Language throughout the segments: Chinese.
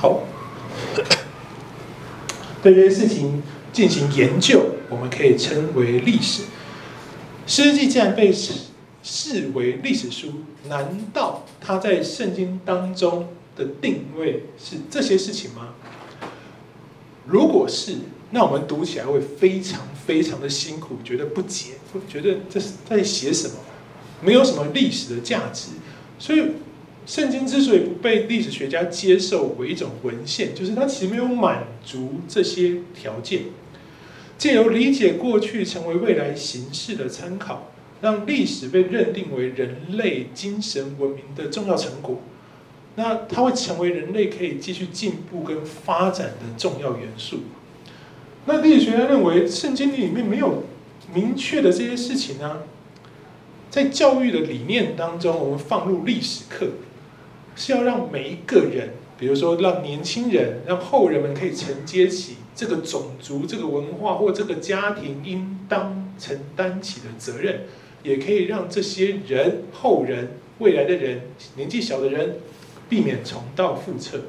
好，对这些事情进行研究，我们可以称为历史。诗记既然被视为历史书，难道它在圣经当中的定位是这些事情吗？如果是，那我们读起来会非常非常的辛苦，觉得不解，会觉得这是在写什么？没有什么历史的价值。所以，圣经之所以不被历史学家接受为一种文献，就是它其实没有满足这些条件。借由理解过去，成为未来形式的参考。让历史被认定为人类精神文明的重要成果，那它会成为人类可以继续进步跟发展的重要元素。那历史学家认为，圣经里面没有明确的这些事情呢，在教育的理念当中，我们放入历史课，是要让每一个人，比如说让年轻人、让后人们可以承接起这个种族、这个文化或这个家庭应当承担起的责任。也可以让这些人、后人、未来的人、年纪小的人，避免重蹈覆辙，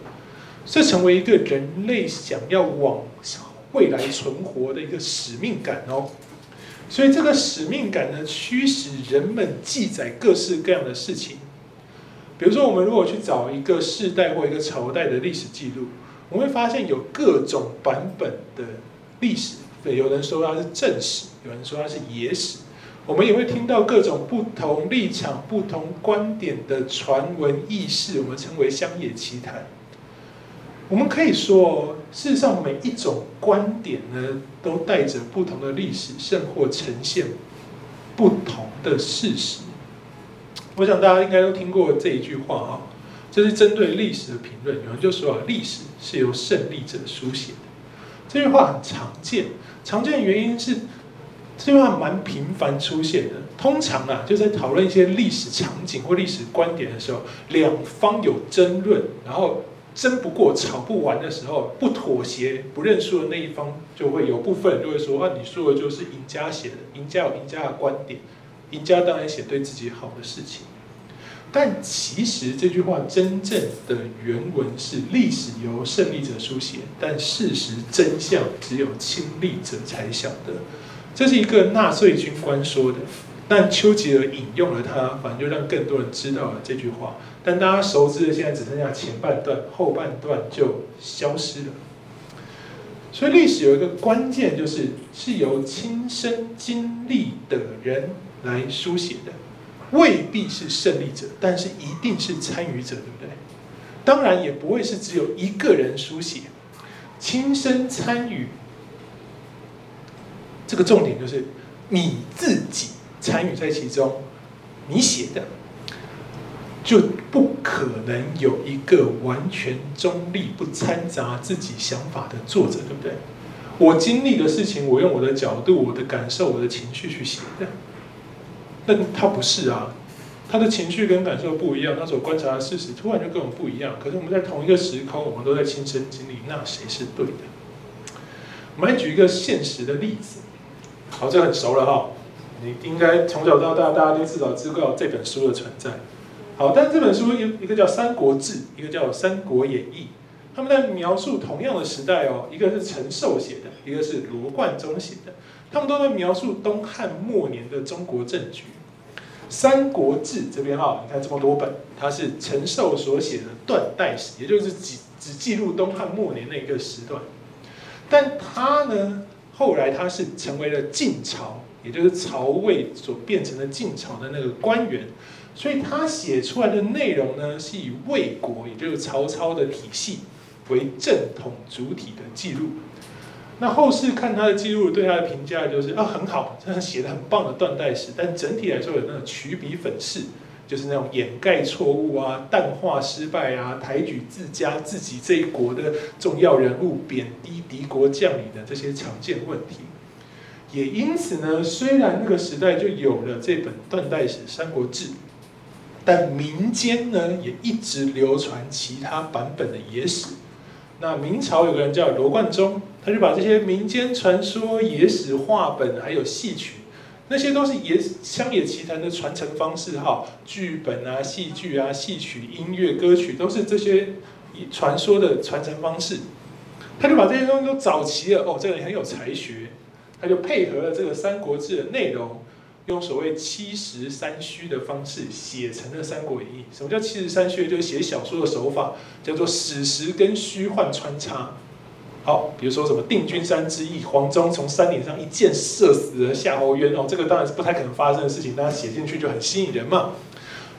这成为一个人类想要往未来存活的一个使命感哦。所以这个使命感呢，驱使人们记载各式各样的事情。比如说，我们如果去找一个世代或一个朝代的历史记录，我们会发现有各种版本的历史。对，有人说它是正史，有人说它是野史。我们也会听到各种不同立场、不同观点的传闻轶事，我们称为乡野奇谈。我们可以说，事实上每一种观点呢，都带着不同的历史，甚或呈现不同的事实。我想大家应该都听过这一句话啊，这是针对历史的评论。有人就说啊，历史是由胜利者书写的。这句话很常见，常见的原因是。这句话蛮频繁出现的。通常啊，就在讨论一些历史场景或历史观点的时候，两方有争论，然后争不过、吵不完的时候，不妥协、不认输的那一方，就会有部分人就会说：“啊，你说的就是赢家写的，赢家有赢家的观点，赢家当然写对自己好的事情。”但其实这句话真正的原文是：“历史由胜利者书写，但事实真相只有亲历者才晓得。”这是一个纳粹军官说的，但丘吉尔引用了他，反正就让更多人知道了这句话。但大家熟知的现在只剩下前半段，后半段就消失了。所以历史有一个关键，就是是由亲身经历的人来书写的，未必是胜利者，但是一定是参与者，对不对？当然也不会是只有一个人书写，亲身参与。这个重点就是你自己参与在其中，你写的就不可能有一个完全中立、不掺杂自己想法的作者，对不对？我经历的事情，我用我的角度、我的感受、我的情绪去写的，但他不是啊，他的情绪跟感受不一样，他所观察的事实突然就跟我们不一样。可是我们在同一个时空，我们都在亲身经历，那谁是对的？我们来举一个现实的例子。好，这很熟了哈。你应该从小到大，大家都至少知道这本书的存在。好，但这本书一一个叫《三国志》，一个叫《三国演义》，他们在描述同样的时代哦。一个是陈寿写的，一个是罗贯中写的，他们都在描述东汉末年的中国政局。《三国志》这边哈，你看这么多本，它是陈寿所写的断代史，也就是只只记录东汉末年那个时段。但他呢？后来他是成为了晋朝，也就是曹魏所变成的晋朝的那个官员，所以他写出来的内容呢，是以魏国，也就是曹操的体系为正统主体的记录。那后世看他的记录，对他的评价就是啊，很好，这样写的很棒的断代史，但整体来说有那种曲笔粉饰。就是那种掩盖错误啊、淡化失败啊、抬举自家自己这一国的重要人物、贬低敌国将领的这些常见问题。也因此呢，虽然那个时代就有了这本断代史《三国志》，但民间呢也一直流传其他版本的野史。那明朝有个人叫罗贯中，他就把这些民间传说、野史话本还有戏曲。那些都是野乡野奇谈的传承方式哈，剧本啊、戏剧啊、戏曲、音乐、歌曲，都是这些传说的传承方式，他就把这些东西都找齐了。哦，这个人很有才学，他就配合了这个《三国志》的内容，用所谓七十三虚的方式写成了《三国演义》。什么叫七十三虚？就是写小说的手法，叫做史实跟虚幻穿插。好，比如说什么定军山之役，黄忠从山顶上一箭射死了夏侯渊哦，这个当然是不太可能发生的事情，但他写进去就很吸引人嘛。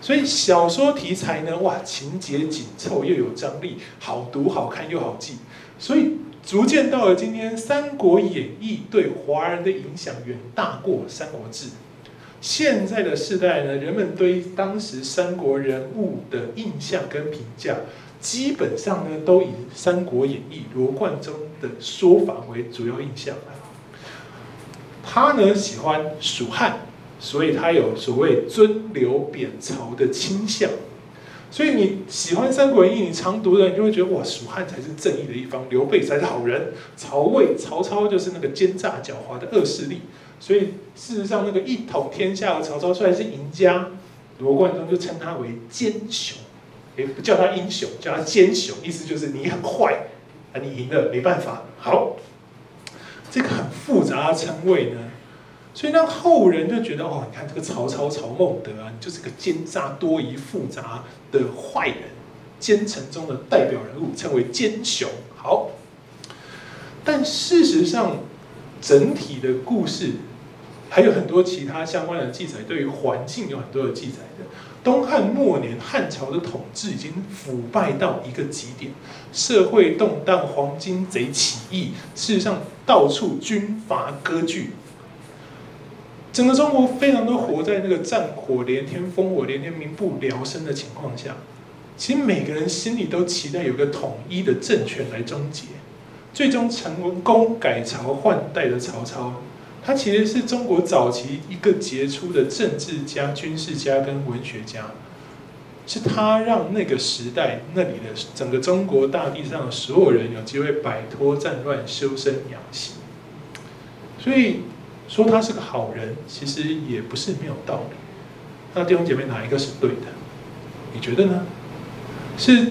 所以小说题材呢，哇，情节紧凑又有张力，好读好看又好记，所以逐渐到了今天，《三国演义》对华人的影响远大过《三国志》。现在的世代呢，人们对当时三国人物的印象跟评价。基本上呢，都以《三国演义》罗贯中的说法为主要印象。他呢喜欢蜀汉，所以他有所谓尊刘贬曹的倾向。所以你喜欢《三国演义》，你常读的，你就会觉得哇，蜀汉才是正义的一方，刘备才是好人，曹魏、曹操就是那个奸诈狡猾的恶势力。所以事实上，那个一统天下的曹操虽然是赢家，罗贯中就称他为奸雄。也不叫他英雄，叫他奸雄，意思就是你很坏啊，你赢了没办法。好，这个很复杂的称谓呢，所以让后人就觉得哦，你看这个曹操曹孟德啊，你就是个奸诈多疑、复杂的坏人，奸臣中的代表人物，称为奸雄。好，但事实上，整体的故事还有很多其他相关的记载，对于环境有很多的记载的。东汉末年，汉朝的统治已经腐败到一个极点，社会动荡，黄巾贼起义，事实上到处军阀割据，整个中国非常多活在那个战火连天、烽火连天、民不聊生的情况下。其实每个人心里都期待有个统一的政权来终结，最终成功改朝换代的曹操。他其实是中国早期一个杰出的政治家、军事家跟文学家，是他让那个时代那里的整个中国大地上的所有人有机会摆脱战乱、修身养性。所以说他是个好人，其实也不是没有道理。那弟兄姐妹哪一个是对的？你觉得呢？是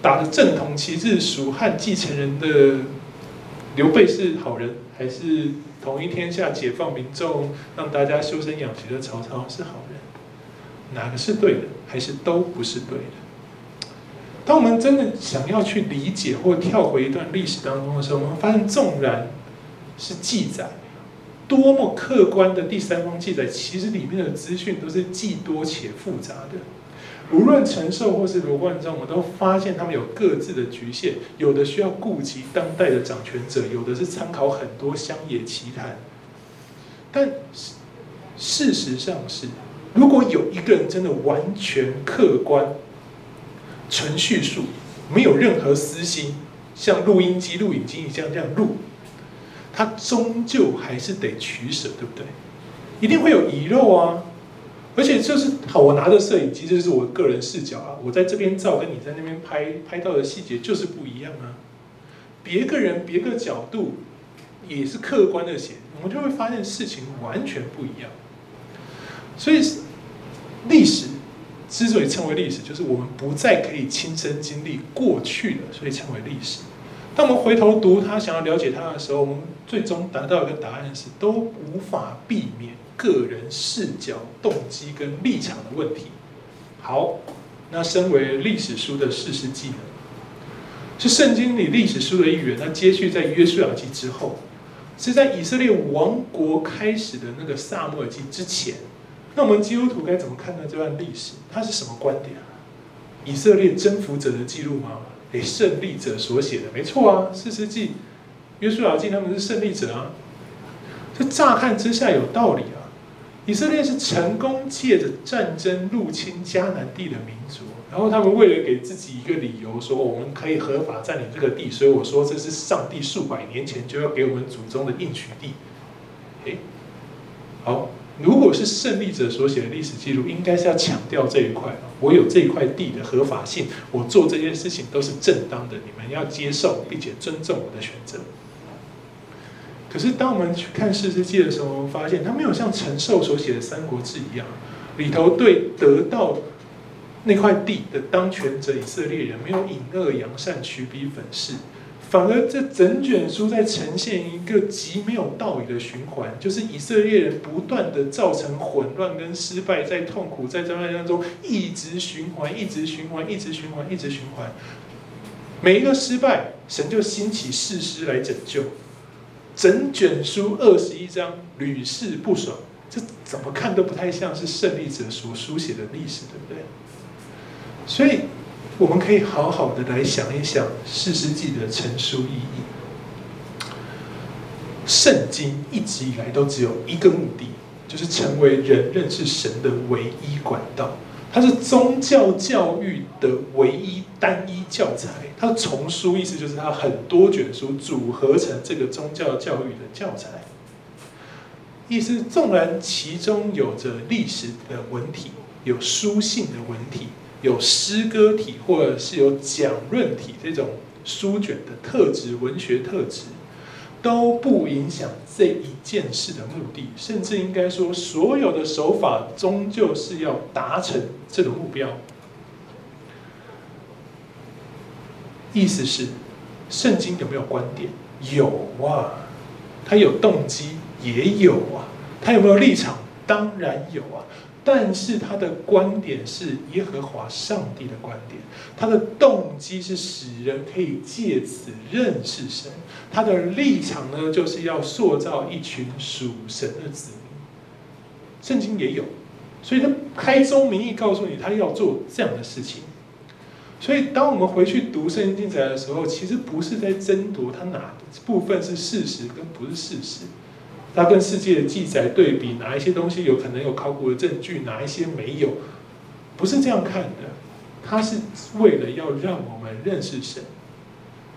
打着正统旗帜、蜀汉继承人的刘备是好人，还是？统一天下、解放民众、让大家修身养息的曹操是好人，哪个是对的，还是都不是对的？当我们真的想要去理解或跳回一段历史当中的时候，我们发现，纵然是记载，多么客观的第三方记载，其实里面的资讯都是既多且复杂的。无论陈寿或是罗贯中，我都发现他们有各自的局限，有的需要顾及当代的掌权者，有的是参考很多乡野奇谈。但事实上是，如果有一个人真的完全客观、纯叙述，没有任何私心，像录音机、录影机一样这样录，他终究还是得取舍，对不对？一定会有遗漏啊。而且就是好，我拿着摄影机，这是我个人视角啊。我在这边照，跟你在那边拍拍到的细节就是不一样啊。别个人别个角度也是客观的写，我们就会发现事情完全不一样。所以历史之所以称为历史，就是我们不再可以亲身经历过去了，所以称为历史。当我们回头读他，想要了解他的时候，我们最终达到一个答案是：都无法避免。个人视角、动机跟立场的问题。好，那身为历史书的士师记呢，是圣经里历史书的一员。那接续在约书亚记之后，是在以色列王国开始的那个撒母耳记之前。那我们基督徒该怎么看待这段历史？它是什么观点啊？以色列征服者的记录吗？诶，胜利者所写的，没错啊。士师记、约书亚记他们是胜利者啊。这乍看之下有道理啊。以色列是成功借着战争入侵迦南地的民族，然后他们为了给自己一个理由，说我们可以合法占领这个地，所以我说这是上帝数百年前就要给我们祖宗的应许地。诶，好，如果是胜利者所写的历史记录，应该是要强调这一块，我有这一块地的合法性，我做这件事情都是正当的，你们要接受并且尊重我的选择。可是，当我们去看《士师记》的时候，我们发现它没有像陈寿所写的《三国志》一样，里头对得到那块地的当权者以色列人没有隐恶扬善、取彼粉饰，反而这整卷书在呈现一个极没有道理的循环，就是以色列人不断的造成混乱跟失败，在痛苦在灾难当中一直循环，一直循环，一直循环，一直循环。每一个失败，神就兴起士师来拯救。整卷书二十一章屡试不爽，这怎么看都不太像是胜利者所书写的历史，对不对？所以，我们可以好好的来想一想四世纪的成书意义。圣经一直以来都只有一个目的，就是成为人认识神的唯一管道。它是宗教教育的唯一单一教材。它的丛书意思就是它很多卷书组合成这个宗教教育的教材。意思纵然其中有着历史的文体，有书信的文体，有诗歌体，或者是有讲论体这种书卷的特质、文学特质。都不影响这一件事的目的，甚至应该说，所有的手法终究是要达成这个目标。意思是，圣经有没有观点？有啊，他有动机也有啊，他有没有立场？当然有啊。但是他的观点是耶和华上帝的观点，他的动机是使人可以借此认识神，他的立场呢，就是要塑造一群属神的子民。圣经也有，所以他开宗明义告诉你，他要做这样的事情。所以当我们回去读圣经记载的时候，其实不是在争夺它哪部分是事实跟不是事实。它跟世界的记载对比，哪一些东西有可能有考古的证据，哪一些没有，不是这样看的。它是为了要让我们认识神，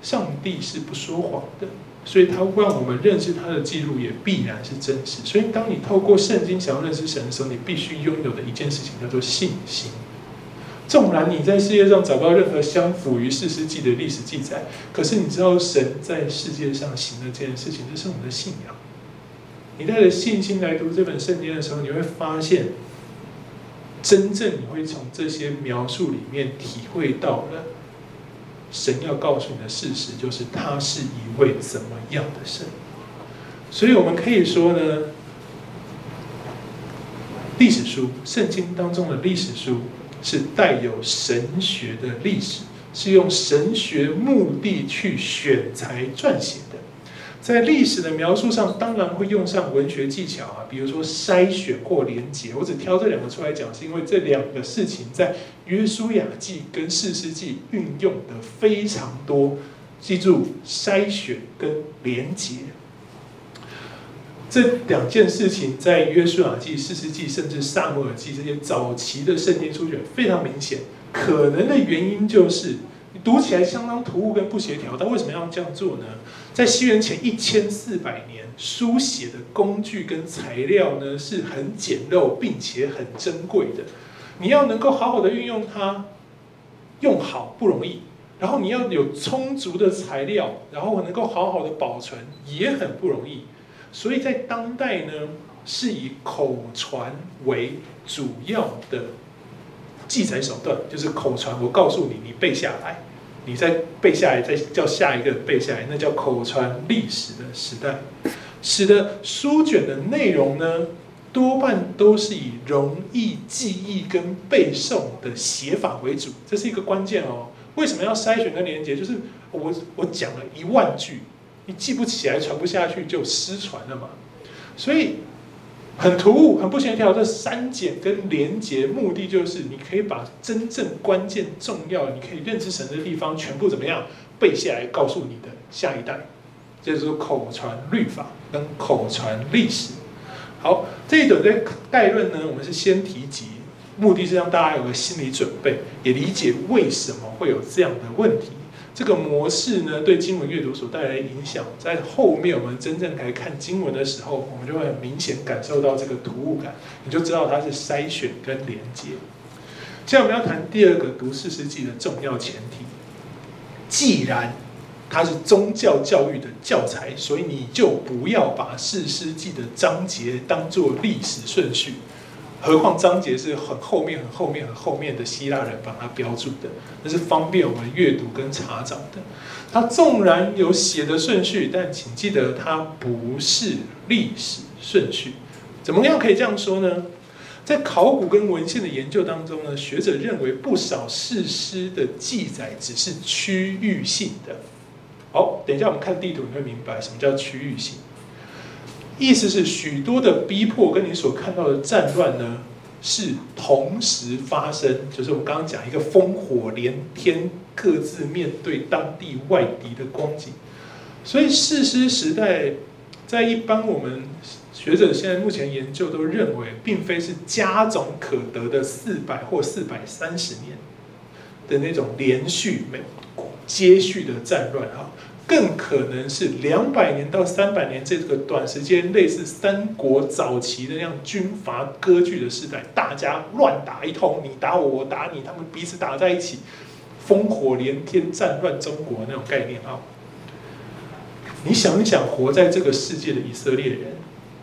上帝是不说谎的，所以他让我们认识他的记录也必然是真实。所以当你透过圣经想要认识神的时候，你必须拥有的一件事情叫做信心。纵然你在世界上找不到任何相符于四世纪的历史记载，可是你知道神在世界上行的这件事情，这是我们的信仰。你带着信心来读这本圣经的时候，你会发现，真正你会从这些描述里面体会到了神要告诉你的事实，就是他是一位怎么样的神。所以我们可以说呢，历史书，圣经当中的历史书是带有神学的历史，是用神学目的去选材撰写的。在历史的描述上，当然会用上文学技巧啊，比如说筛选或连结。我只挑这两个出来讲，是因为这两个事情在约书亚记跟士师记运用的非常多。记住，筛选跟连结这两件事情，在约书亚记、士师记，甚至撒母耳记这些早期的圣经书卷非常明显。可能的原因就是你。读起来相当突兀跟不协调，但为什么要这样做呢？在西元前一千四百年，书写的工具跟材料呢是很简陋并且很珍贵的。你要能够好好的运用它，用好不容易。然后你要有充足的材料，然后能够好好的保存也很不容易。所以在当代呢，是以口传为主要的记载手段，就是口传。我告诉你，你背下来。你再背下来，再叫下一个背下来，那叫口传历史的时代，使得书卷的内容呢，多半都是以容易记忆跟背诵的写法为主，这是一个关键哦。为什么要筛选跟连结？就是我我讲了一万句，你记不起来，传不下去，就失传了嘛。所以。很突兀，很不协调。这删减跟连结，目的就是你可以把真正关键、重要，你可以认知神的地方，全部怎么样背下来，告诉你的下一代。这就是口传律法跟口传历史。好，这一段的概论呢，我们是先提及，目的是让大家有个心理准备，也理解为什么会有这样的问题。这个模式呢，对经文阅读所带来的影响，在后面我们真正来看经文的时候，我们就会很明显感受到这个突兀感，你就知道它是筛选跟连接。现在我们要谈第二个读四世纪的重要前提，既然它是宗教教育的教材，所以你就不要把四世纪的章节当作历史顺序。何况章节是很后面、很后面、很后面的希腊人把它标注的，那是方便我们阅读跟查找的。它纵然有写的顺序，但请记得它不是历史顺序。怎么样可以这样说呢？在考古跟文献的研究当中呢，学者认为不少史诗的记载只是区域性的。好，等一下我们看地图，你会明白什么叫区域性。意思是许多的逼迫跟你所看到的战乱呢，是同时发生，就是我刚刚讲一个烽火连天，各自面对当地外敌的光景。所以世师时代，在一般我们学者现在目前研究都认为，并非是加总可得的四百或四百三十年的那种连续、没接续的战乱哈。更可能是两百年到三百年这个短时间，类似三国早期的那样军阀割据的时代，大家乱打一通，你打我，我打你，他们彼此打在一起，烽火连天，战乱中国那种概念啊。你想一想，活在这个世界的以色列人，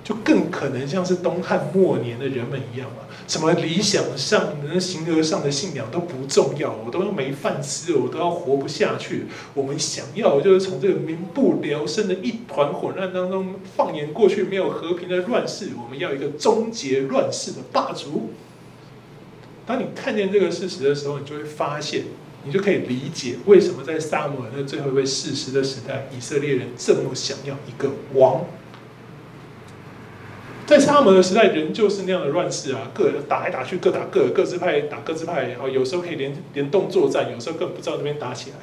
就更可能像是东汉末年的人们一样嘛。什么理想上的、形而上的信仰都不重要，我都要没饭吃，我都要活不下去。我们想要就是从这个民不聊生的一团混乱当中放眼过去，没有和平的乱世，我们要一个终结乱世的霸主。当你看见这个事实的时候，你就会发现，你就可以理解为什么在撒母耳那最后一位士师的时代，以色列人这么想要一个王。在撒母耳的时代，人就是那样的乱世啊，各打来打去，各打各，各支派打各支派，然后有时候可以联联动作战，有时候根本不知道那边打起来。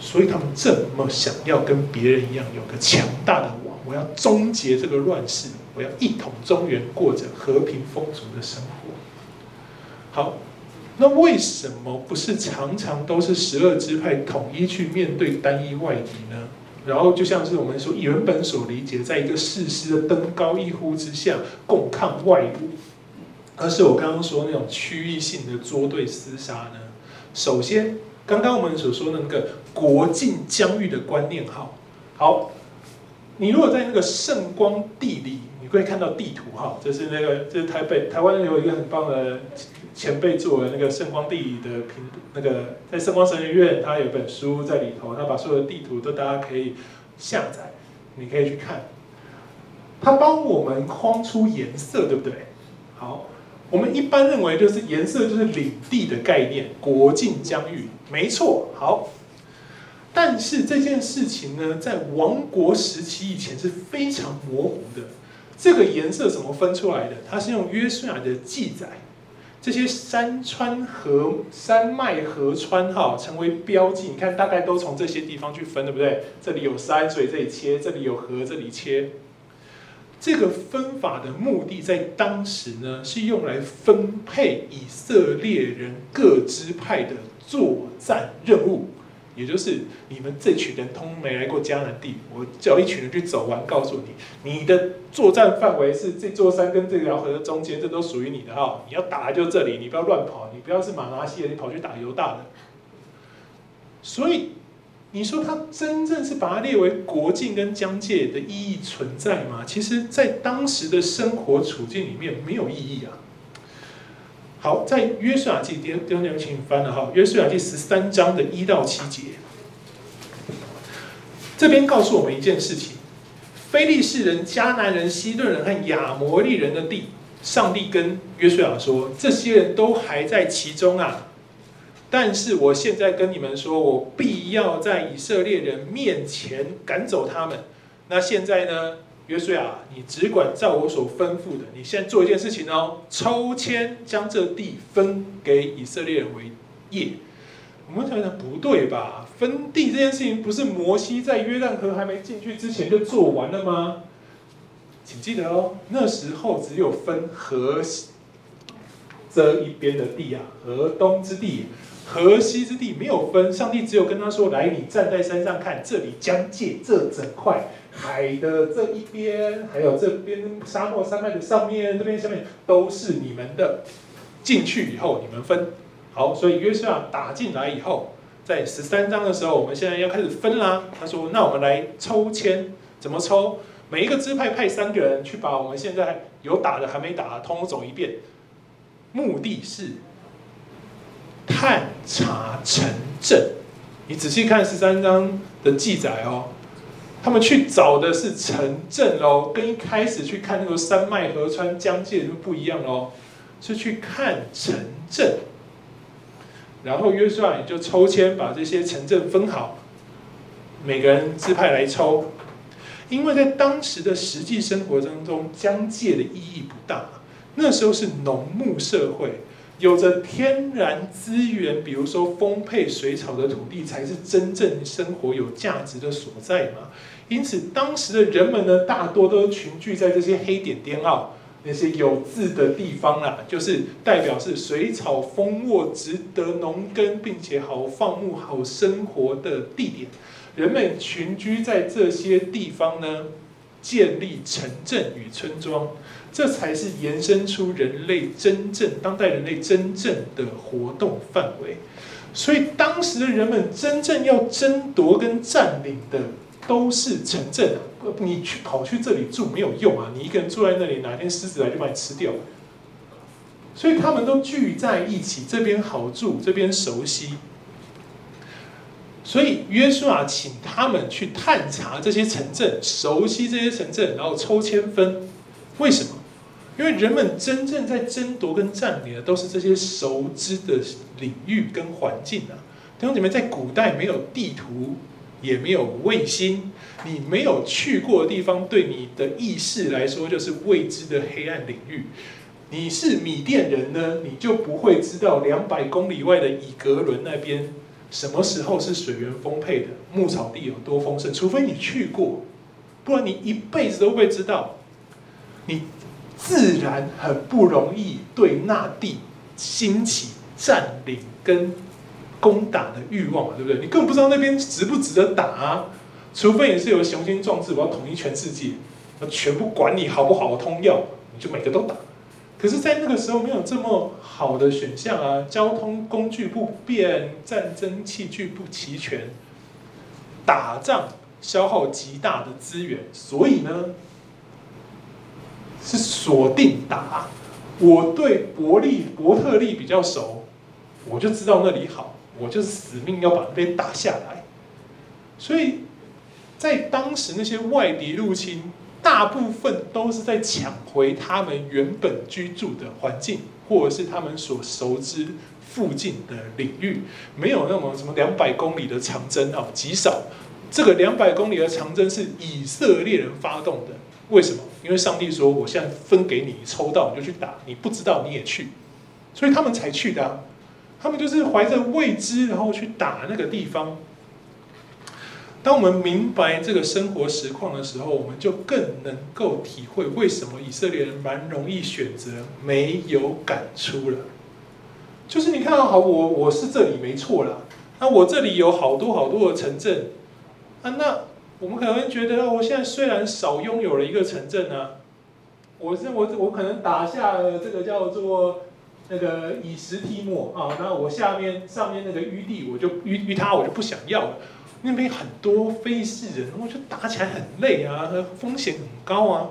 所以他们这么想要跟别人一样，有个强大的王，我要终结这个乱世，我要一统中原，过着和平丰足的生活。好，那为什么不是常常都是十二支派统一去面对单一外敌呢？然后就像是我们说原本所理解，在一个士师的登高一呼之下，共抗外侮，而是我刚刚说那种区域性的作对厮杀呢？首先，刚刚我们所说的那个国境疆域的观念，好，好，你如果在那个圣光地理，你会看到地图，哈，这是那个，这是台北台湾有一个很棒的。前辈做的那个圣光地理的评，那个在圣光神学院，他有本书在里头，他把所有的地图都大家可以下载，你可以去看。他帮我们框出颜色，对不对？好，我们一般认为就是颜色就是领地的概念，国境疆域，没错。好，但是这件事情呢，在王国时期以前是非常模糊的。这个颜色怎么分出来的？它是用约书亚的记载。这些山川河山脉河川哈，成为标记。你看，大概都从这些地方去分，对不对？这里有山，所以这里切；这里有河，这里切。这个分法的目的，在当时呢，是用来分配以色列人各支派的作战任务。也就是你们这群人通通没来过迦南地，我叫一群人去走完，告诉你，你的作战范围是这座山跟这条河的中间，这都属于你的哈。你要打就这里，你不要乱跑，你不要是马拿西的，你跑去打犹大的。所以你说他真正是把它列为国境跟疆界的意义存在吗？其实，在当时的生活处境里面没有意义啊。好，在约书亚记第第二章，请你翻了哈。约书亚记十三章的一到七节，这边告诉我们一件事情：非利士人、迦南人、西顿人和亚摩利人的地，上帝跟约书亚说，这些人都还在其中啊。但是我现在跟你们说，我必要在以色列人面前赶走他们。那现在呢？约书亚，你只管照我所吩咐的。你现在做一件事情哦，抽签将这地分给以色列人为业。我们想想，不对吧？分地这件事情不是摩西在约旦河还没进去之前就做完了吗？请记得哦，那时候只有分河西这一边的地啊，河东之地。河西之地没有分，上帝只有跟他说：“来，你站在山上看，这里疆界，这整块海的这一边，还有这边沙漠山脉的上面，这边下面都是你们的。进去以后，你们分好。所以约瑟亚打进来以后，在十三章的时候，我们现在要开始分啦。他说：那我们来抽签，怎么抽？每一个支派派三个人去把我们现在有打的还没打的通通走一遍，目的是探查城镇。你仔细看十三章的记载哦，他们去找的是城镇哦，跟一开始去看那个山脉河川疆界就不一样哦，是去看城镇。然后约书亚也就抽签把这些城镇分好，每个人支派来抽。因为在当时的实际生活当中，疆界的意义不大。那时候是农牧社会，有着天然资源，比如说丰沛水草的土地，才是真正生活有价值的所在嘛。因此，当时的人们呢，大多都群聚在这些黑点点啊，那些有字的地方啦，就是代表是水草丰沃、值得农耕，并且好放牧、好生活的地点。人们群居在这些地方呢，建立城镇与村庄，这才是延伸出人类真正当代人类真正的活动范围。所以当时的人们真正要争夺跟占领的都是城镇！你去跑去这里住没有用啊！你一个人住在那里，哪天狮子来就把你吃掉。所以他们都聚在一起，这边好住，这边熟悉。所以约书亚请他们去探查这些城镇，熟悉这些城镇，然后抽签分。为什么？因为人们真正在争夺跟占领的都是这些熟知的领域跟环境啊。弟兄姐妹，在古代没有地图，也没有卫星，你没有去过的地方，对你的意识来说就是未知的黑暗领域。你是米甸人呢，你就不会知道两百公里外的以格伦那边。什么时候是水源丰沛的，牧草地有多丰盛？除非你去过，不然你一辈子都会知道。你自然很不容易对那地兴起占领跟攻打的欲望嘛，对不对？你根本不知道那边值不值得打啊！除非你是有雄心壮志，我要统一全世界，我全部管你好不好通要，你就每个都打。可是，在那个时候没有这么好的选项啊，交通工具不便，战争器具不齐全，打仗消耗极大的资源，所以呢，是锁定打。我对伯利伯特利比较熟，我就知道那里好，我就是死命要把那边打下来。所以在当时那些外敌入侵。大部分都是在抢回他们原本居住的环境，或者是他们所熟知附近的领域，没有那么什么两百公里的长征啊，极少。这个两百公里的长征是以色列人发动的，为什么？因为上帝说：“我现在分给你，抽到你就去打，你不知道你也去。”所以他们才去的啊。他们就是怀着未知，然后去打那个地方。当我们明白这个生活实况的时候，我们就更能够体会为什么以色列人蛮容易选择没有赶出了。就是你看到好，我我是这里没错啦，那我这里有好多好多的城镇啊，那我们可能会觉得，我现在虽然少拥有了一个城镇呢，我是我我可能打下了这个叫做那个以实提莫啊，那我下面上面那个淤地，我就淤淤他，我就不想要了。那边很多非士人，我觉得打起来很累啊，风险很高啊。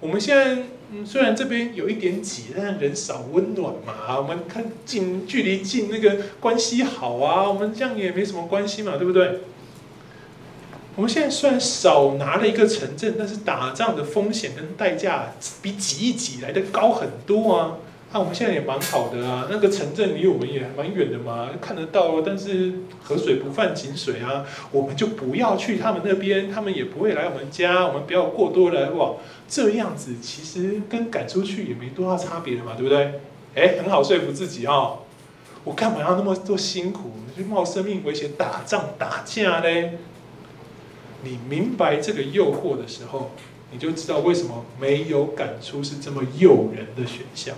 我们现在嗯，虽然这边有一点挤，但是人少温暖嘛。我们看近距离近，那个关系好啊，我们这样也没什么关系嘛，对不对？我们现在虽然少拿了一个城镇，但是打仗的风险跟代价比挤一挤来的高很多啊。那、啊、我们现在也蛮好的啊，那个城镇离我们也蛮远的嘛，看得到，但是河水不犯井水啊，我们就不要去他们那边，他们也不会来我们家，我们不要过多来往，这样子其实跟赶出去也没多大差别的嘛，对不对？哎，很好说服自己哦，我干嘛要那么多辛苦，去冒生命危险打仗打架呢？你明白这个诱惑的时候，你就知道为什么没有赶出是这么诱人的选项。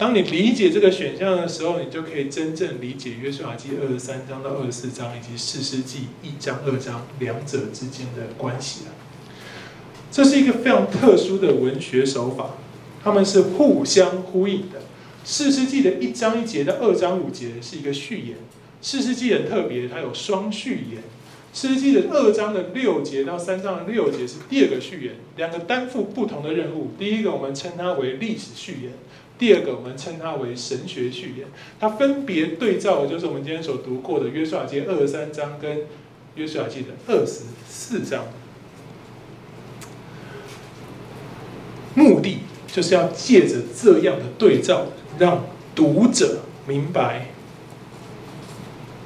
当你理解这个选项的时候，你就可以真正理解约书亚记二十三章到二十四章以及四世纪一章二章两者之间的关系了。这是一个非常特殊的文学手法，他们是互相呼应的。四世纪的一章一节到二章五节是一个序言，四世纪很特别，它有双序言。四世纪的二章的六节到三章的六节是第二个序言，两个担负不同的任务。第一个我们称它为历史序言，第二个我们称它为神学序言。它分别对照的就是我们今天所读过的约书亚记二十三章跟约书亚记的二十四章。目的就是要借着这样的对照，让读者明白。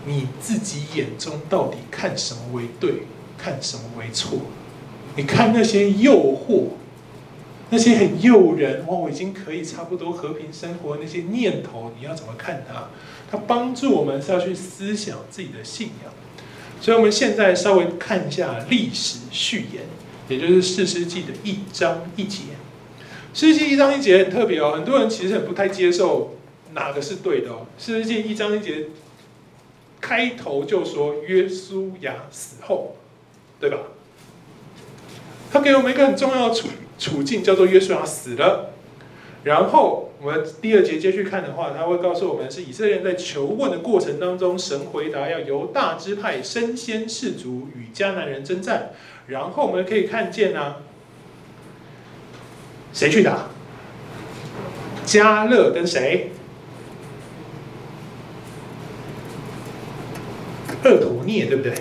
你自己眼中到底看什么为对，看什么为错？你看那些诱惑，那些很诱人，哦，我已经可以差不多和平生活那些念头，你要怎么看它？它帮助我们是要去思想自己的信仰。所以，我们现在稍微看一下历史序言，也就是四世纪的一章一节。士师记一章一节很特别哦，很多人其实很不太接受哪个是对的哦。士师记一章一节。开头就说约书亚死后，对吧？他给我们一个很重要的处处境，叫做约书亚死了。然后我们第二节接续看的话，他会告诉我们是以色列人在求问的过程当中，神回答要由大支派身先士卒与迦南人征战。然后我们可以看见呢、啊，谁去打？迦勒跟谁？俄陀聂，对不对？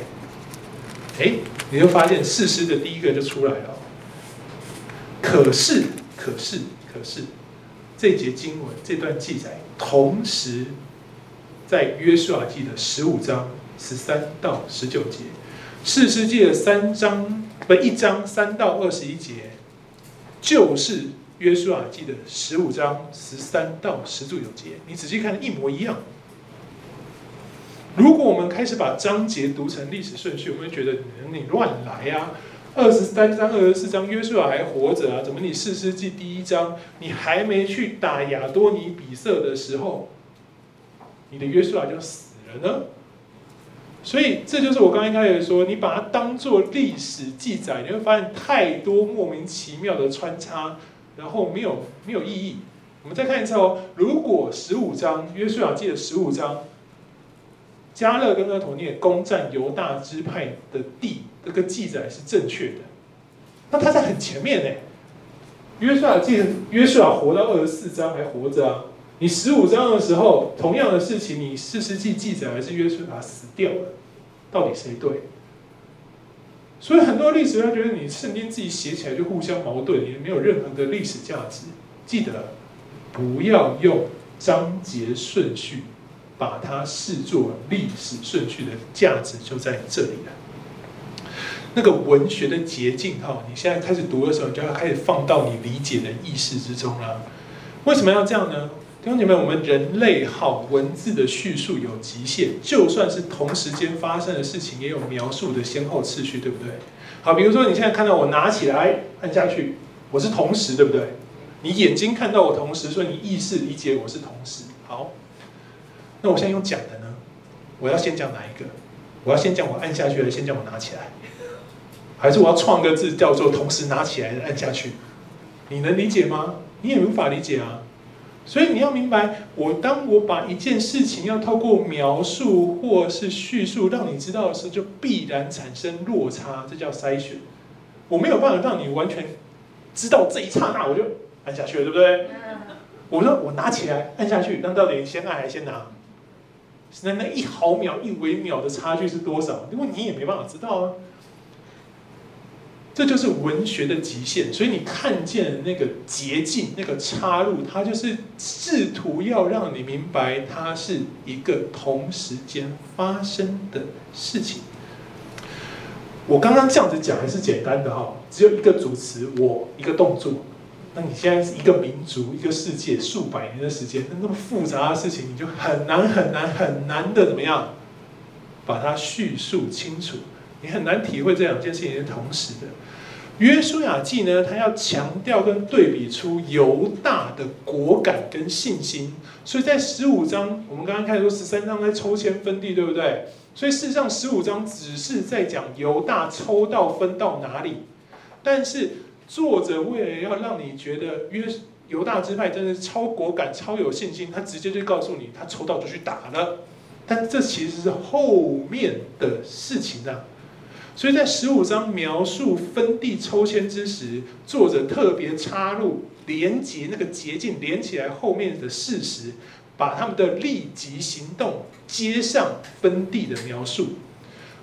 哎，你就发现士师的第一个就出来了。可是，可是，可是，这节经文这段记载，同时在约书亚记的十五章十三到十九节，士师记的三章不一章三到二十一节，就是约书亚记的十五章十三到十九节，你仔细看，一模一样。如果我们开始把章节读成历史顺序，我们会觉得你你乱来呀！二十三章、二十四章，约书亚还活着啊？怎么你士师记第一章你还没去打亚多尼比色的时候，你的约书亚就死了呢？所以这就是我刚刚开始说，你把它当做历史记载，你会发现太多莫名其妙的穿插，然后没有没有意义。我们再看一次哦，如果十五章约书亚记的十五章。加勒跟俄陀聂攻占犹大支派的地，这个记载是正确的。那他在很前面呢。约书亚记，约书亚活到二十四章还活着啊。你十五章的时候，同样的事情，你士师记记载还是约书亚死掉了，到底谁对？所以很多历史家觉得你圣经自己写起来就互相矛盾，也没有任何的历史价值。记得不要用章节顺序。把它视作历史顺序的价值就在这里了。那个文学的捷径哈，你现在开始读的时候，就要开始放到你理解的意识之中了。为什么要这样呢？弟兄姐妹，我们人类好文字的叙述有极限，就算是同时间发生的事情，也有描述的先后次序，对不对？好，比如说你现在看到我拿起来按下去，我是同时，对不对？你眼睛看到我同时，所以你意识理解我是同时。好。那我现在用讲的呢？我要先讲哪一个？我要先讲我按下去，还是先讲我拿起来？还是我要创个字叫做同时拿起来按下去？你能理解吗？你也无法理解啊！所以你要明白，我当我把一件事情要透过描述或是叙述让你知道的时候，就必然产生落差，这叫筛选。我没有办法让你完全知道这一刹那，我就按下去了，对不对？我说我拿起来按下去，那到底先按还是先拿？那那一毫秒、一微秒的差距是多少？因为你也没办法知道啊。这就是文学的极限，所以你看见那个捷径、那个插入，它就是试图要让你明白，它是一个同时间发生的事情。我刚刚这样子讲还是简单的哈，只有一个主词，我一个动作。那你现在是一个民族、一个世界数百年的时间，那那么复杂的事情，你就很难、很难、很难的怎么样把它叙述清楚？你很难体会这两件事情是同时的。约书亚记呢，它要强调跟对比出犹大的果敢跟信心，所以在十五章，我们刚刚开始说十三章在抽签分地，对不对？所以事实上十五章只是在讲犹大抽到分到哪里，但是。作者为了要让你觉得约犹大支派真的是超果敢、超有信心，他直接就告诉你，他抽到就去打了。但这其实是后面的事情啊。所以在十五章描述分地抽签之时，作者特别插入连接那个捷径连起来后面的事实，把他们的立即行动接上分地的描述。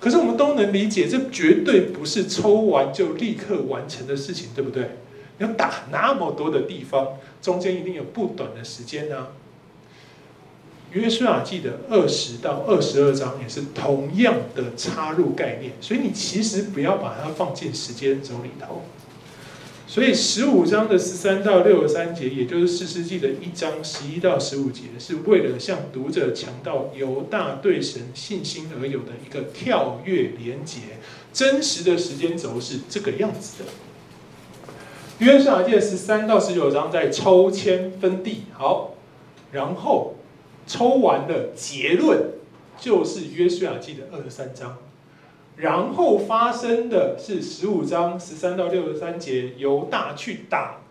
可是我们都能理解，这绝对不是抽完就立刻完成的事情，对不对？要打那么多的地方，中间一定有不短的时间呢、啊。约书亚记的二十到二十二章也是同样的插入概念，所以你其实不要把它放进时间轴里头。所以十五章的十三到六十三节，也就是四世纪的一章十一到十五节，是为了向读者强调犹大对神信心而有的一个跳跃连结。真实的时间轴是这个样子的。约书亚记的十三到十九章在抽签分地，好，然后。抽完了，结论就是约书亚记的二十三章，然后发生的是十五章十三到六十三节，犹大去打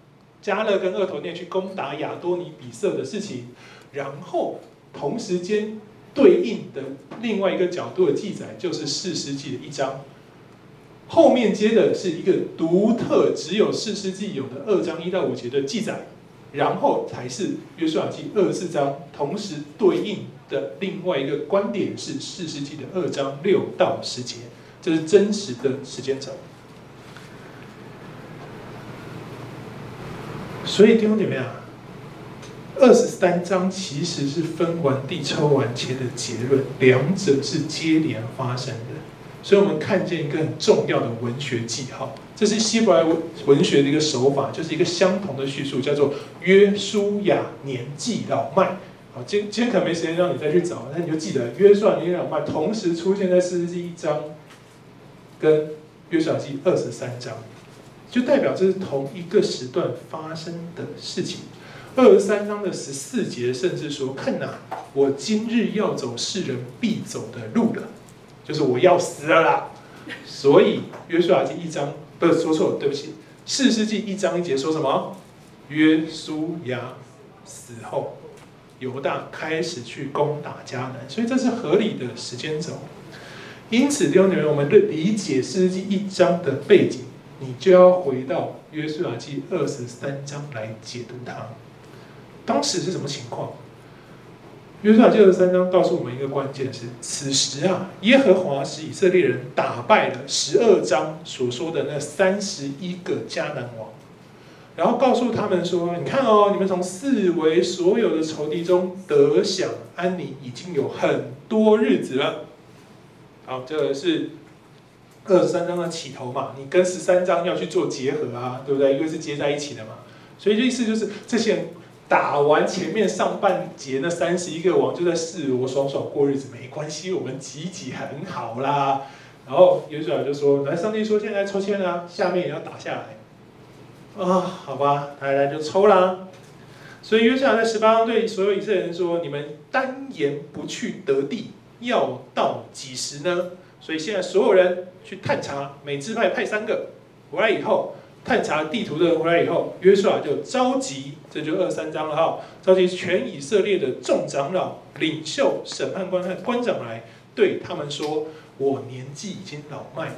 加勒跟俄陀聂去攻打亚多尼比色的事情，然后同时间对应的另外一个角度的记载，就是四世纪的一章，后面接的是一个独特只有四世纪有的二章一到五节的记载。然后才是约书亚记二十四章，同时对应的另外一个观点是四世纪的二章六到十节，这是真实的时间轴。所以弟兄姐妹啊，二十三章其实是分完地抽完签的结论，两者是接连发生的。所以我们看见一个很重要的文学记号，这是希伯来文文学的一个手法，就是一个相同的叙述，叫做约书亚年纪老迈。好，今今天可能没时间让你再去找，那你就记得约书亚年纪老迈同时出现在四十一章跟约书亚记二十三章，就代表这是同一个时段发生的事情。二十三章的十四节甚至说：“看哪，我今日要走世人必走的路了。”就是我要死了啦，所以约书亚记一章不是说错了，对不起，四世纪一章一节说什么？约书亚死后，犹大开始去攻打迦南，所以这是合理的时间轴。因此，弟兄姊妹，我们对理解士师记一章的背景，你就要回到约书亚记二十三章来解读它。当时是什么情况？约书亚记二十三章告诉我们一个关键是：此时啊，耶和华使以色列人打败了十二章所说的那三十一个迦南王，然后告诉他们说：“你看哦，你们从四围所有的仇敌中得享安宁，已经有很多日子了。”好，这个是二十三章的起头嘛？你跟十三章要去做结合啊，对不对？因为是接在一起的嘛。所以这意思就是这些人。打完前面上半节那三十一个王，就在四罗爽爽过日子，没关系，我们挤挤很好啦。然后约书亚就说：“来，上帝说现在抽签啊，下面也要打下来。”啊，好吧，来来就抽啦。所以约书亚在十八章对所有以色列人说：“你们单言不去得地，要到几时呢？”所以现在所有人去探查，每支派派三个，回来以后。探查地图的人回来以后，约书亚就召集，这就二三章了哈，召集全以色列的众长老、领袖、审判官和官长来，对他们说：“我年纪已经老迈了，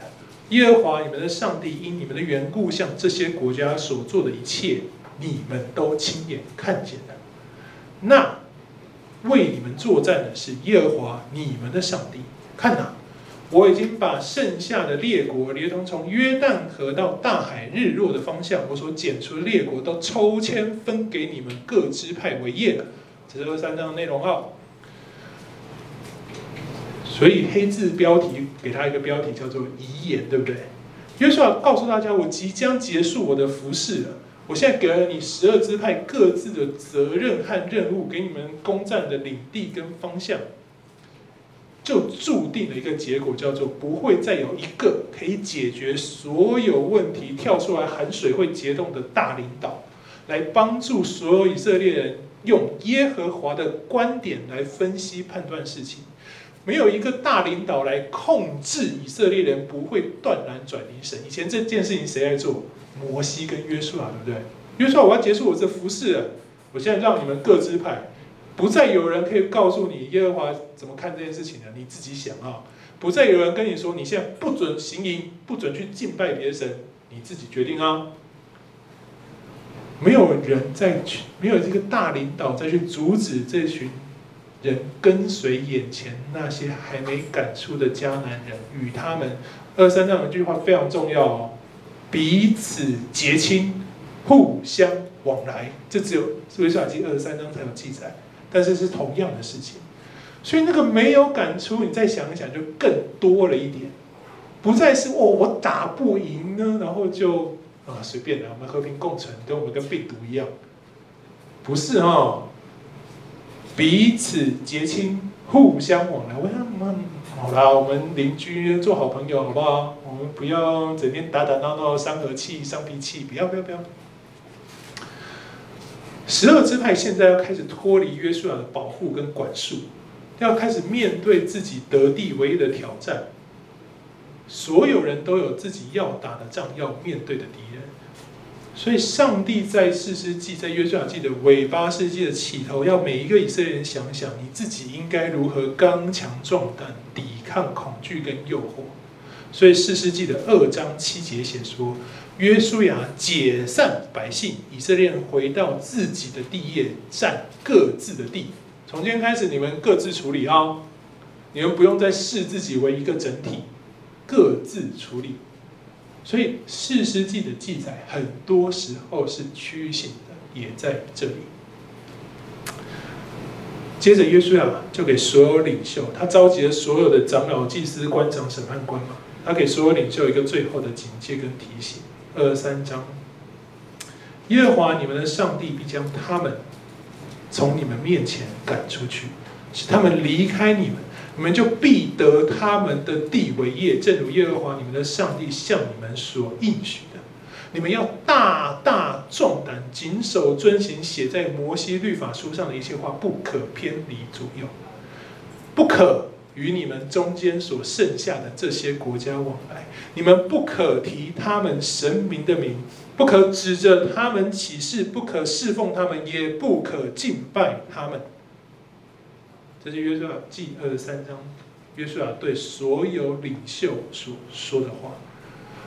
耶和华你们的上帝因你们的缘故，向这些国家所做的一切，你们都亲眼看见了。那为你们作战的是耶和华你们的上帝，看哪。”我已经把剩下的列国，连同从约旦河到大海日落的方向，我所拣出的列国，都抽签分给你们各支派为业了。这是二三章的内容哈。所以黑字标题给他一个标题叫做遗言，对不对？约书亚告诉大家，我即将结束我的服事了。我现在给了你十二支派各自的责任和任务，给你们攻占的领地跟方向。就注定了一个结果，叫做不会再有一个可以解决所有问题、跳出来含水会结冻的大领导，来帮助所有以色列人用耶和华的观点来分析判断事情。没有一个大领导来控制以色列人，不会断然转离神。以前这件事情谁来做？摩西跟约书亚，对不对？约书亚，我要结束我这服侍，我现在让你们各支派。不再有人可以告诉你耶和华怎么看这件事情了，你自己想啊。不再有人跟你说，你现在不准行淫，不准去敬拜别神，你自己决定啊。没有人再去，没有这个大领导再去阻止这群人跟随眼前那些还没赶出的迦南人，与他们二三章有一句话非常重要哦，彼此结亲，互相往来。这只有约书亚记二十三章才有记载，但是是同样的事情。所以那个没有赶出，你再想一想，就更多了一点，不再是哦，我打不赢呢，然后就啊随便的，我们和平共存，跟我们跟病毒一样，不是哈、彼此结亲，互相往来。我想，嗯，好啦，我们邻居做好朋友好不好？不要整天打打闹闹，伤和气、伤脾气，不要不要不要。十二支派现在要开始脱离约书亚的保护跟管束。要开始面对自己得地唯一的挑战，所有人都有自己要打的仗，要面对的敌人。所以，上帝在四世纪、在约书亚记的尾巴，世纪的起头，要每一个以色列人想想，你自己应该如何刚强壮胆，抵抗恐惧跟诱惑。所以，四世纪的二章七节写说，约书亚解散百姓，以色列人回到自己的地业，占各自的地。从今天开始，你们各自处理啊、哦！你们不用再视自己为一个整体，各自处理。所以四世纪的记载，很多时候是区域性的，也在这里。接着约书亚就给所有领袖，他召集了所有的长老、祭司、官长、审判官嘛，他给所有领袖一个最后的警戒跟提醒。二三章，耶和华你们的上帝必将他们。从你们面前赶出去，使他们离开你们，你们就必得他们的地为业，正如耶和华你们的上帝向你们所应许的。你们要大大壮胆，谨守遵行写在摩西律法书上的一切话，不可偏离左右，不可与你们中间所剩下的这些国家往来，你们不可提他们神明的名。不可指着他们起誓，不可侍奉他们，也不可敬拜他们。这是约书亚记二十三章，约书亚对所有领袖所说的话。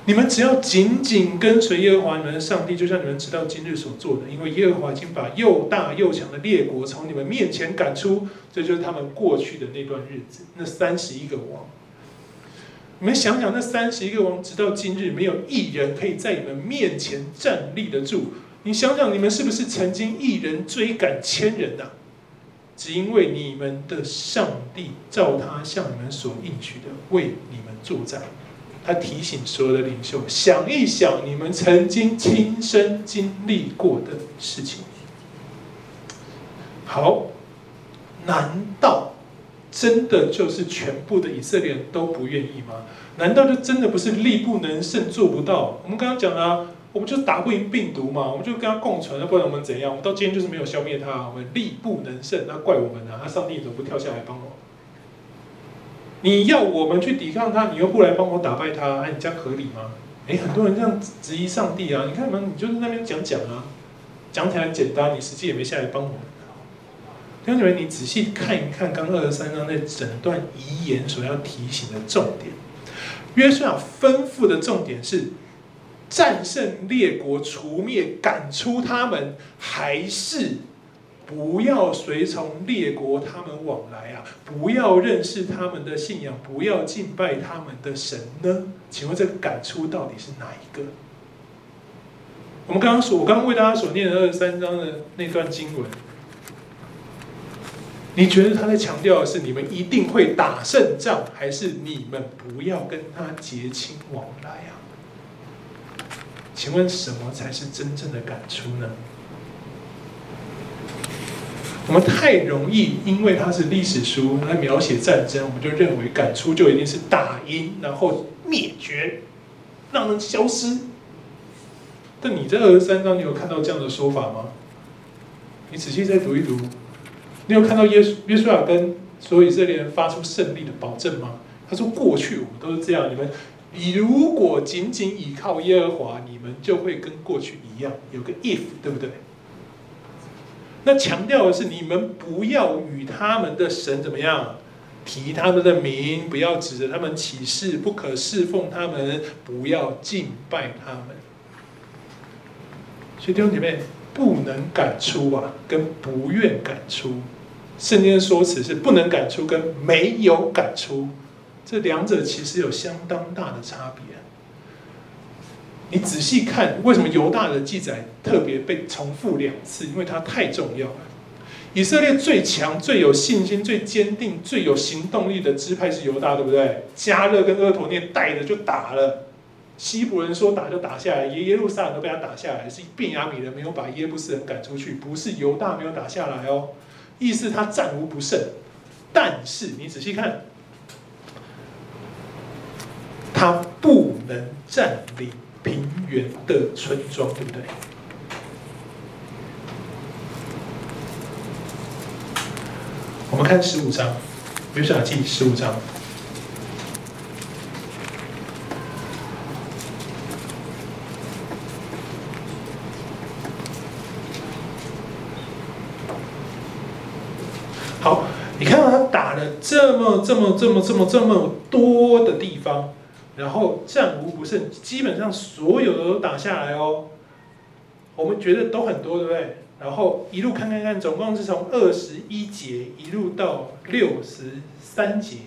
你们只要紧紧跟随耶和华你们的上帝，就像你们直到今日所做的，因为耶和华已经把又大又强的列国从你们面前赶出。这就是他们过去的那段日子，那三十一个王。你们想想，那三十一个王，直到今日，没有一人可以在你们面前站立得住。你想想，你们是不是曾经一人追赶千人呐、啊？只因为你们的上帝照他向你们所应许的，为你们作战。他提醒所有的领袖，想一想你们曾经亲身经历过的事情。好，难道？真的就是全部的以色列人都不愿意吗？难道就真的不是力不能胜，做不到？我们刚刚讲了，我们就打不赢病毒嘛，我们就跟他共存，那不然我们怎样？我们到今天就是没有消灭他，我们力不能胜，那怪我们啊！那上帝怎么不跳下来帮我？你要我们去抵抗他，你又不来帮我打败他，哎，你这样合理吗？哎，很多人这样质疑上帝啊！你看嘛，你就在那边讲讲啊，讲起来简单，你实际也没下来帮我。弟兄姊妹，你仔细看一看，刚二十三章那整段遗言所要提醒的重点，约书亚吩咐的重点是战胜列国、除灭、赶出他们，还是不要随从列国他们往来啊？不要认识他们的信仰，不要敬拜他们的神呢？请问这个感触到底是哪一个？我们刚刚所，我刚刚为大家所念的二十三章的那段经文。你觉得他在强调的是你们一定会打胜仗，还是你们不要跟他结亲往来啊？请问什么才是真正的感触呢？我们太容易因为它是历史书来描写战争，我们就认为赶出就一定是打赢，然后灭绝，让人消失。但你在二十三章，你有看到这样的说法吗？你仔细再读一读。你有看到耶稣约书亚跟所有以色列人发出胜利的保证吗？他说：“过去我们都是这样，你们你如果仅仅依靠耶和华，你们就会跟过去一样。有个 if，对不对？那强调的是，你们不要与他们的神怎么样？提他们的名，不要指着他们起誓，不可侍奉他们，不要敬拜他们。所以弟兄姐妹，不能赶出啊，跟不愿赶出，圣经的说辞是不能赶出跟没有赶出，这两者其实有相当大的差别。你仔细看，为什么犹大的记载特别被重复两次？因为它太重要了。以色列最强、最有信心、最坚定、最有行动力的支派是犹大，对不对？加勒跟俄陀涅带着就打了，希伯人说打就打下来，耶耶路撒冷都被他打下来，是便雅悯人没有把耶布斯人赶出去，不是犹大没有打下来哦。意思他战无不胜，但是你仔细看，他不能占领平原的村庄，对不对？我们看十五章，约书亚记十五章。好，你看到他打了这么、这么、这么、这么、这么多的地方，然后战无不胜，基本上所有的都打下来哦。我们觉得都很多，对不对？然后一路看看看，总共是从二十一节一路到六十三节。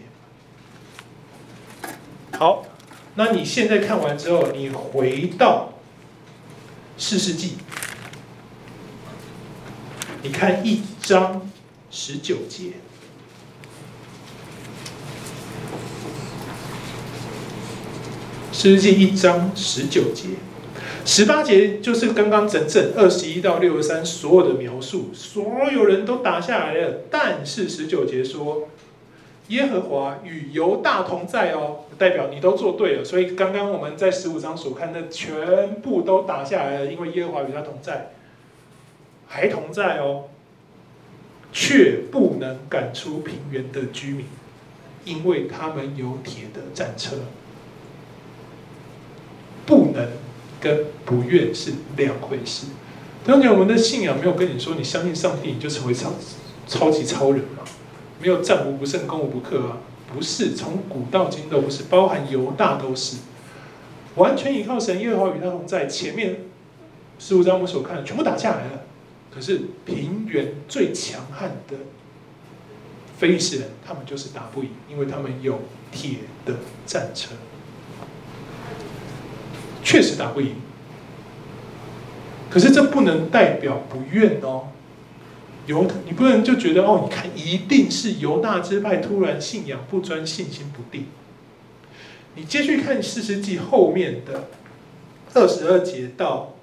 好，那你现在看完之后，你回到士师记，你看一章十九节，诗记一章十九节。十八节就是刚刚整整二十一到六十三所有的描述，所有人都打下来了。但是十九节说，耶和华与犹大同在哦，代表你都做对了。所以刚刚我们在十五章所看的全部都打下来了，因为耶和华与他同在，还同在哦，却不能赶出平原的居民，因为他们有铁的战车，不能。跟不愿是两回事。当年我们的信仰没有跟你说，你相信上帝，你就成为超超级超人嘛？没有战无不胜，攻无不克啊？不是，从古到今都不是，包含犹大都是，完全依靠神，耶和华与他同在。前面十五章我们所看的全部打下来了，可是平原最强悍的非利士人，他们就是打不赢，因为他们有铁的战车。确实打不赢，可是这不能代表不愿哦。犹你不能就觉得哦，你看一定是犹大支派突然信仰不专、信心不定。你继续看士师记后面的二十二节到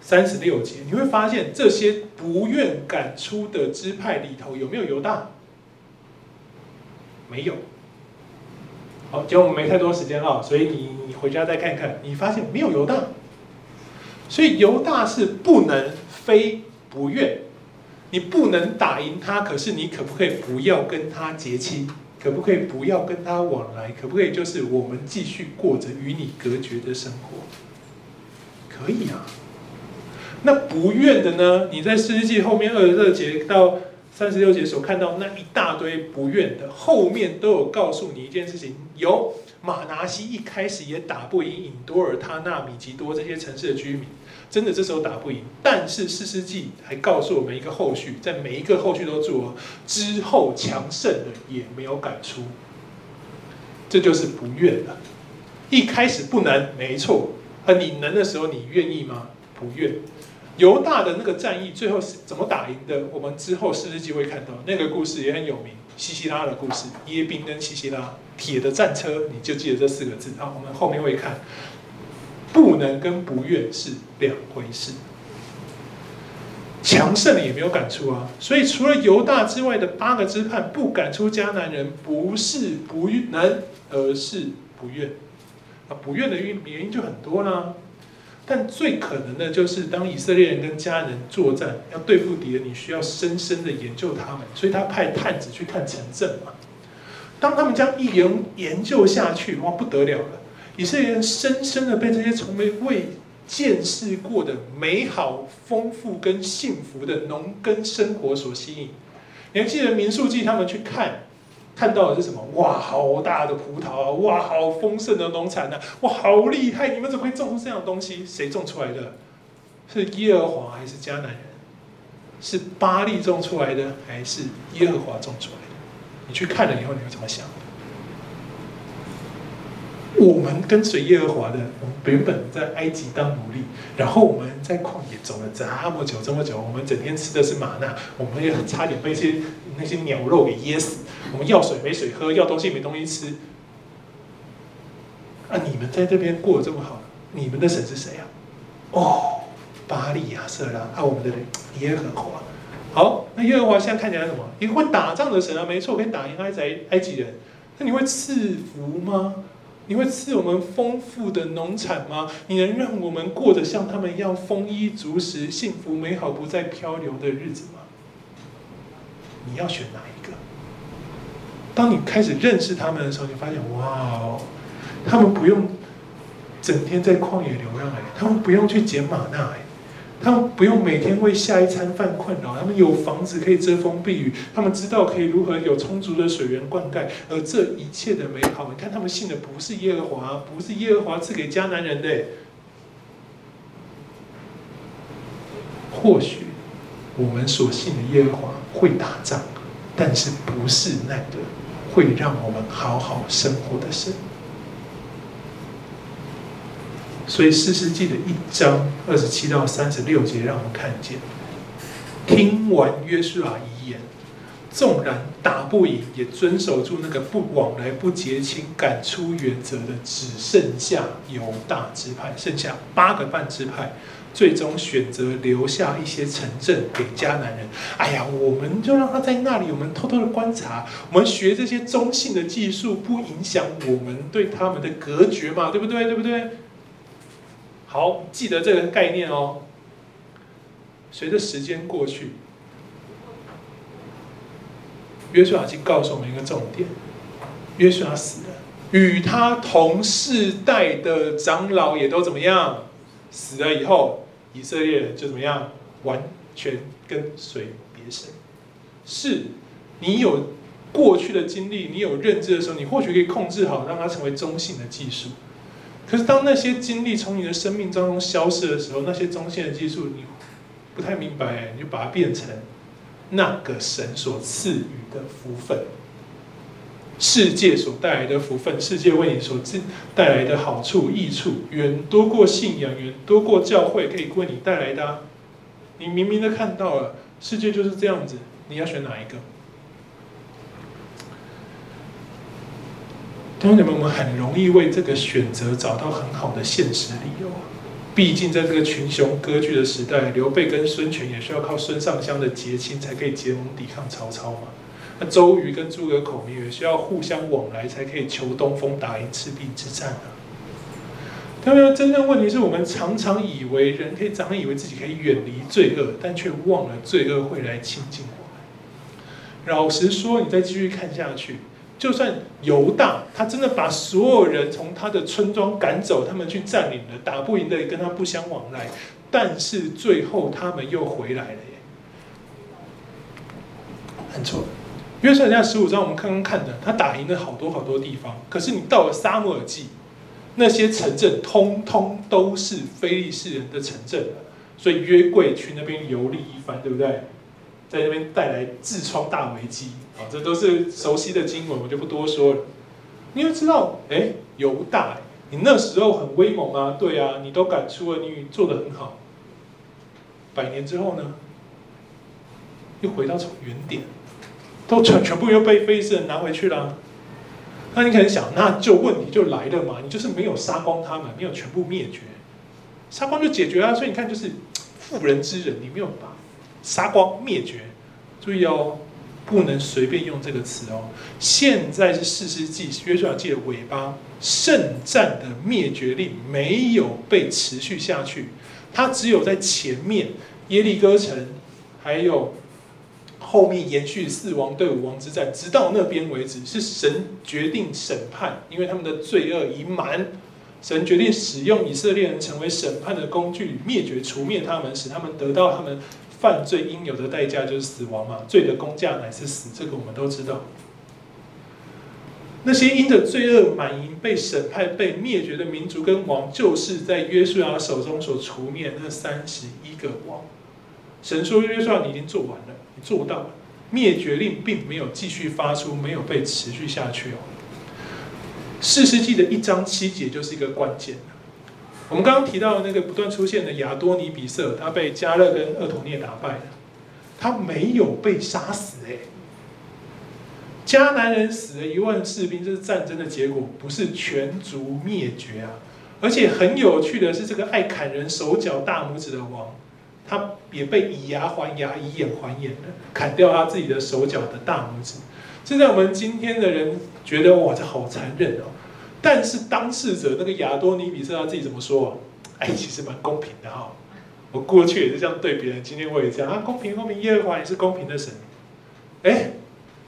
三十六节，你会发现这些不愿赶出的支派里头有没有犹大？没有。好，今天我们没太多时间啊，所以你你回家再看看，你发现没有犹大，所以犹大是不能非不愿，你不能打赢他，可是你可不可以不要跟他结亲？可不可以不要跟他往来？可不可以就是我们继续过着与你隔绝的生活？可以啊。那不愿的呢？你在士师记后面二十二节到。三十六节所看到那一大堆不愿的，后面都有告诉你一件事情：有马拿西一开始也打不赢隐多尔、他纳、米吉多这些城市的居民，真的这时候打不赢。但是四世纪还告诉我们一个后续，在每一个后续都做之后强盛的也没有赶出，这就是不愿了。一开始不能，没错，而你能的时候，你愿意吗？不愿。犹大的那个战役最后是怎么打赢的？我们之后士师记会看到那个故事也很有名，西西拉的故事，耶宾跟西西拉铁的战车，你就记得这四个字。啊，我们后面会看，不能跟不愿是两回事。强盛也没有赶出啊，所以除了犹大之外的八个支派不赶出迦南人，不是不能，而是不愿。啊，不愿的原原因就很多啦。但最可能的就是，当以色列人跟迦南人作战，要对付敌人，你需要深深的研究他们，所以他派探子去看城镇嘛。当他们将一研研究下去，哇，不得了了！以色列人深深的被这些从没未见识过的美好、丰富跟幸福的农耕生活所吸引。你还记得民数记他们去看，看到的是什么？哇，好大的葡萄啊！哇，好丰盛的农产啊！哇，好厉害！你们怎么会种出这样的东西？谁种出来的？是耶和华还是迦南人？是巴利种出来的，还是耶和华种出来的？你去看了以后，你会怎么想？我们跟随耶和华的，我们原本在埃及当奴隶，然后我们在旷野走了这么久这么久，我们整天吃的是玛纳，我们也差点被些那些鸟肉给噎死。我们要水没水喝，要东西没东西吃。啊，你们在这边过得这么好，你们的神是谁啊？哦，巴力亚瑟拉啊，我们的耶和华。好，那耶和华现在看起来什么？一个会打仗的神啊，没错，可以打赢埃及埃及人。那你会赐福吗？你会赐我们丰富的农产吗？你能让我们过得像他们一样丰衣足食、幸福美好、不再漂流的日子吗？你要选哪一个？当你开始认识他们的时候，你发现哇哦，他们不用整天在旷野流浪哎，他们不用去捡玛纳哎。他们不用每天为下一餐饭困扰，他们有房子可以遮风避雨，他们知道可以如何有充足的水源灌溉，而这一切的美好，你看他们信的不是耶和华，不是耶和华赐给迦南人的。或许我们所信的耶和华会打仗，但是不是那个会让我们好好生活的神。所以士师记的一章二十七到三十六节，让我们看见，听完约书亚遗言，纵然打不赢，也遵守住那个不往来、不结亲、赶出原则的，只剩下犹大支派，剩下八个半支派，最终选择留下一些城镇给迦南人。哎呀，我们就让他在那里，我们偷偷的观察，我们学这些中性的技术，不影响我们对他们的隔绝嘛，对不对？对不对？好，记得这个概念哦。随着时间过去，约书亚记告诉我们一个重点：约书亚死了，与他同世代的长老也都怎么样？死了以后，以色列就怎么样？完全跟随别神。是你有过去的经历，你有认知的时候，你或许可以控制好，让它成为中性的技术。可是，当那些经历从你的生命当中消失的时候，那些中性的技术你不太明白，你就把它变成那个神所赐予的福分，世界所带来的福分，世界为你所带来的好处、益处，远多过信仰，远多过教会可以为你带来的啊。你明明的看到了，世界就是这样子，你要选哪一个？弟兄姊妹，我们很容易为这个选择找到很好的现实理由。毕竟在这个群雄割据的时代，刘备跟孙权也需要靠孙尚香的结亲才可以结盟抵抗曹操嘛。那周瑜跟诸葛孔明也需要互相往来才可以求东风，打赢赤壁之战啊。当然，真正问题是我们常常以为人可以，常常以为自己可以远离罪恶，但却忘了罪恶会来亲近我们。老实说，你再继续看下去。就算犹大，他真的把所有人从他的村庄赶走，他们去占领了，打不赢的跟他不相往来，但是最后他们又回来了耶。很错，约书亚十五章我们刚刚看的，他打赢了好多好多地方，可是你到了撒母耳记，那些城镇通通都是非利士人的城镇，所以约柜去那边游历一番，对不对？在那边带来痔疮大危机。啊，这都是熟悉的经文，我就不多说了。你要知道，哎，犹大，你那时候很威猛啊，对啊，你都赶出了，你做得很好。百年之后呢，又回到从原点，都全全部又被非利人拿回去了。那你可能想，那就问题就来了嘛，你就是没有杀光他们，没有全部灭绝，杀光就解决了。所以你看，就是 妇人之仁，你没有把杀光灭绝。注意哦。不能随便用这个词哦。现在是四世纪、约书亚记的尾巴，圣战的灭绝令没有被持续下去，它只有在前面耶利哥城，还有后面延续四王对五王之战，直到那边为止，是神决定审判，因为他们的罪恶已满，神决定使用以色列人成为审判的工具，灭绝、除灭他们，使他们得到他们犯罪应有的代价，就是死亡嘛。罪的工价乃是死，这个我们都知道。那些因着罪恶满盈被审判、被灭绝的民族跟王，就是在约书亚手中所除灭那三十一个王。神说：“约书亚，你已经做完了，你做到了。灭绝令并没有继续发出，没有被持续下去哦。”四世纪的一章七节就是一个关键。我们刚刚提到那个不断出现的亚多尼比色，他被加勒跟厄陀涅打败了，他没有被杀死哎。迦南人死了一万士兵，这是战争的结果，不是全族灭绝啊！而且很有趣的是，这个爱砍人手脚大拇指的王，他也被以牙还牙，以眼还眼的砍掉他自己的手脚的大拇指。现在我们今天的人觉得哇，这好残忍哦！但是当事者那个亚多尼比色他自己怎么说啊？哎，其实蛮公平的哈。我过去也是这样对别人，今天我也这样啊，公平公平，耶和华也是公平的神。哎。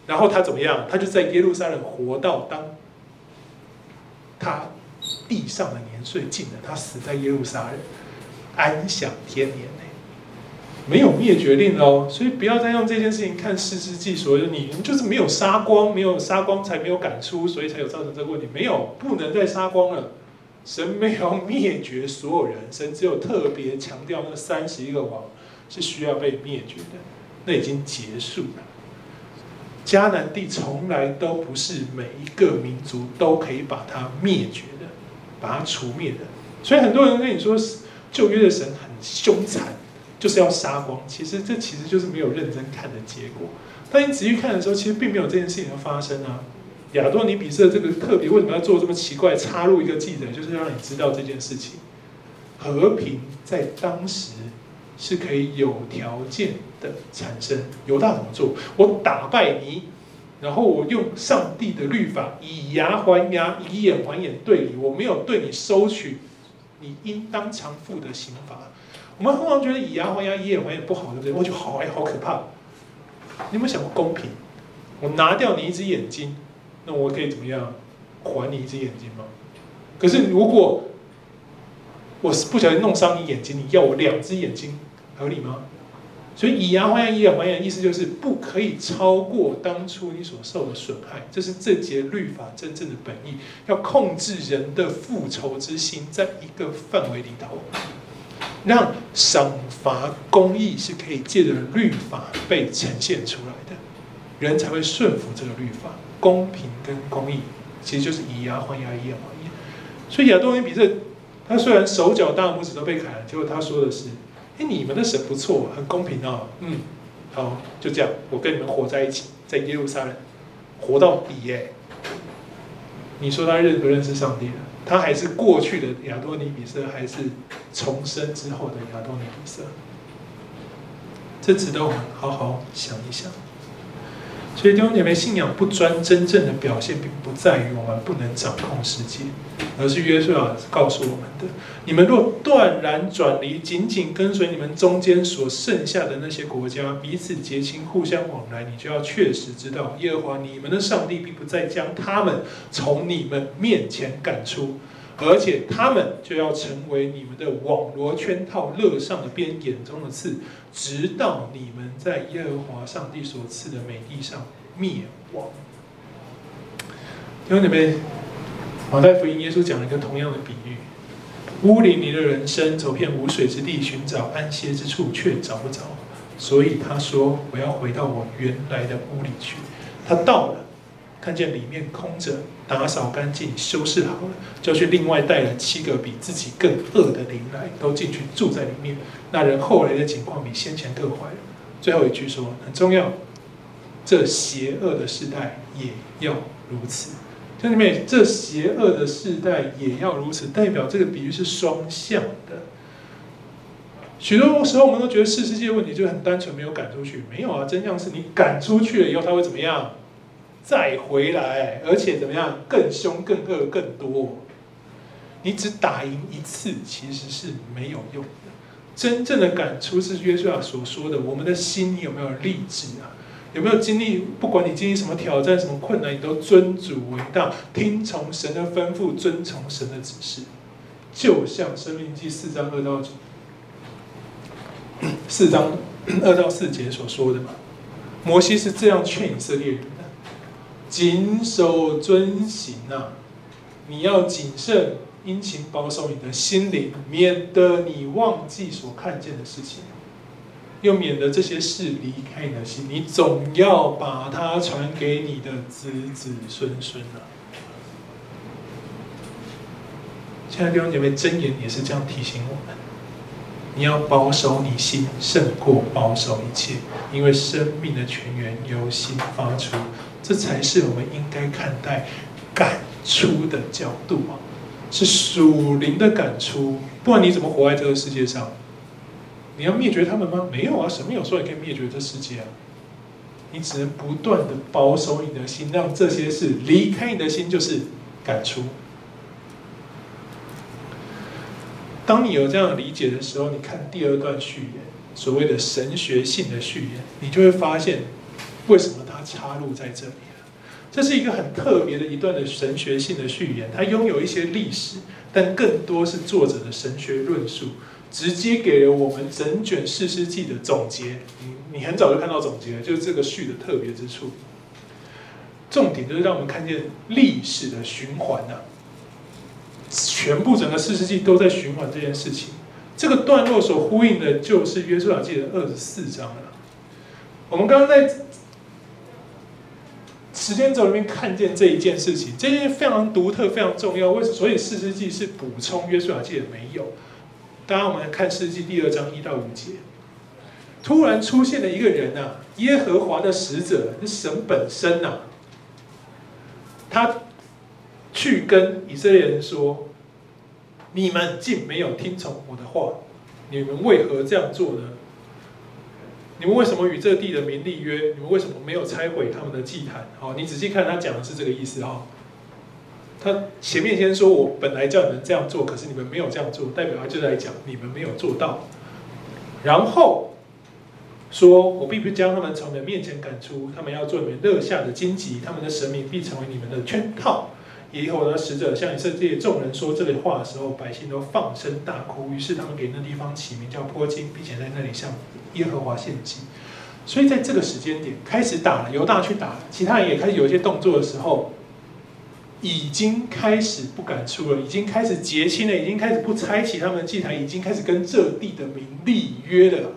然后他怎么样？他就在耶路撒冷活到当他地上的年岁尽了，他死在耶路撒冷，安享天年，没有灭绝令哦。所以不要再用这件事情看士师记，说你就是没有杀光，没有杀光才没有赶出，所以才有造成这个问题。没有，不能再杀光了。神没有灭绝所有人，神只有特别强调那三十一个王是需要被灭绝的，那已经结束了。迦南地从来都不是每一个民族都可以把它灭绝的，把它除灭的。所以很多人跟你说旧约的神很凶残，就是要杀光。其实这其实就是没有认真看的结果。当你仔细看的时候，其实并没有这件事情的发生啊。亚多尼比色这个特别为什么要做这么奇怪，插入一个记载，就是让你知道这件事情。和平在当时是可以有条件的产生，犹大怎么做？我打败你，然后我用上帝的律法，以牙还牙，以眼还眼，对你，我没有对你收取你应当偿付的刑罚。我们通常觉得以牙还牙，以眼还眼不好，对不对？我觉得好哎，好可怕。你有没有想过公平？我拿掉你一只眼睛，那我可以怎么样还你一只眼睛吗？可是如果我是不小心弄伤你眼睛，你要我两只眼睛，合理吗？所以以牙还牙，以眼还眼，意思就是不可以超过当初你所受的损害，这是这节律法真正的本意。要控制人的复仇之心，在一个范围里头，让赏罚公义是可以借着律法被呈现出来的，人才会顺服这个律法。公平跟公义，其实就是以牙还牙，以眼还眼。所以亚多尼比这，他虽然手脚大拇指都被砍了，结果他说的是。哎，你们的神不错，很公平哦。嗯，好，就这样，我跟你们活在一起，在耶路撒冷活到底。耶。你说他认不认识上帝了？他还是过去的亚多尼比色，还是重生之后的亚多尼比色？这值得我们好好想一想。所以弟兄姐妹，信仰不专，真正的表现并不在于我们不能掌控世界。而是约书亚告诉我们的：你们若断然转离，紧紧跟随你们中间所剩下的那些国家，彼此结亲，互相往来，你就要确实知道，耶和华你们的上帝并不再将他们从你们面前赶出，而且他们就要成为你们的网罗圈套，乐上的鞭，眼中的刺，直到你们在耶和华上帝所赐的美地上灭亡。弟兄姊妹。马太福音，耶稣讲了一个同样的比喻：乌林里的人生走遍无水之地，寻找安歇之处，却找不着。所以他说：“我要回到我原来的屋里去。”他到了，看见里面空着，打扫干净，修饰好了，就去另外带了七个比自己更恶的灵来，都进去住在里面。那人后来的情况比先前更坏了。最后一句说很重要：这邪恶的世代也要如此。兄弟们，这邪恶的世代也要如此，代表这个比喻是双向的。许多时候我们都觉得士师记的问题就很单纯，没有赶出去。没有啊，真相是你赶出去了以后，他会怎么样？再回来，而且怎么样？更凶、更恶、更多。你只打赢一次，其实是没有用的。真正的感触是约书亚所说的：我们的心有没有立志啊？有没有经历？不管你经历什么挑战、什么困难，你都尊主为大，听从神的吩咐，遵从神的指示。就像《申命记》四章二到九四章二到四节所说的嘛。摩西是这样劝以色列人：谨守遵行啊！你要谨慎，殷勤保守你的心灵，免得你忘记所看见的事情，又免得这些事离开你的心。你总要把它传给你的子子孙孙啊！亲爱的弟兄姐妹，箴言也是这样提醒我们。你要保守你心，胜过保守一切，因为生命的泉源由心发出，这才是我们应该看待感出的角度啊，是属灵的感出，不管你怎么活在这个世界上？你要灭绝他们吗？没有啊，神没有说你可以灭绝这世界啊，你只能不断的保守你的心，让这些事离开你的心就是感出。当你有这样理解的时候，你看第二段序言，所谓的神学性的序言，你就会发现，为什么插入在这里了？这是一个很特别的一段的神学性的序言，它拥有一些历史，但更多是作者的神学论述，直接给了我们整卷四世纪的总结。你你很早就看到总结了，就是这个序的特别之处。重点就是让我们看见历史的循环啊。全部整个四世纪都在循环这件事情，这个段落所呼应的就是约书亚记的二十四章了。我们刚刚在时间轴里面看见这一件事情，这件非常独特、非常重要。为？所以士师记是补充约书亚记的没有。当然，我们来看士师记第二章一到五节，突然出现了一个人啊，耶和华的使者，是神本身呐、啊，他。去跟以色列人说：“你们竟没有听从我的话，你们为何这样做呢？你们为什么与这地的民立约？你们为什么没有拆毁他们的祭坛？好，你仔细看，他讲的是这个意思哈。他前面先说我本来叫你们这样做，可是你们没有这样做，代表他就在讲你们没有做到。然后说我必须将他们从你们面前赶出，他们要做你们乐下的荆棘，他们的神明必成为你们的圈套。”以后的使者向以色列众人说这类话的时候，百姓都放声大哭。于是他们给那地方起名叫坡金，并且在那里向耶和华献祭。所以在这个时间点开始打了，犹大去打，其他人也开始有一些动作的时候，已经开始不敢出了，已经开始结亲了，已经开始不拆起他们的祭坛，已经开始跟这地的民立约了。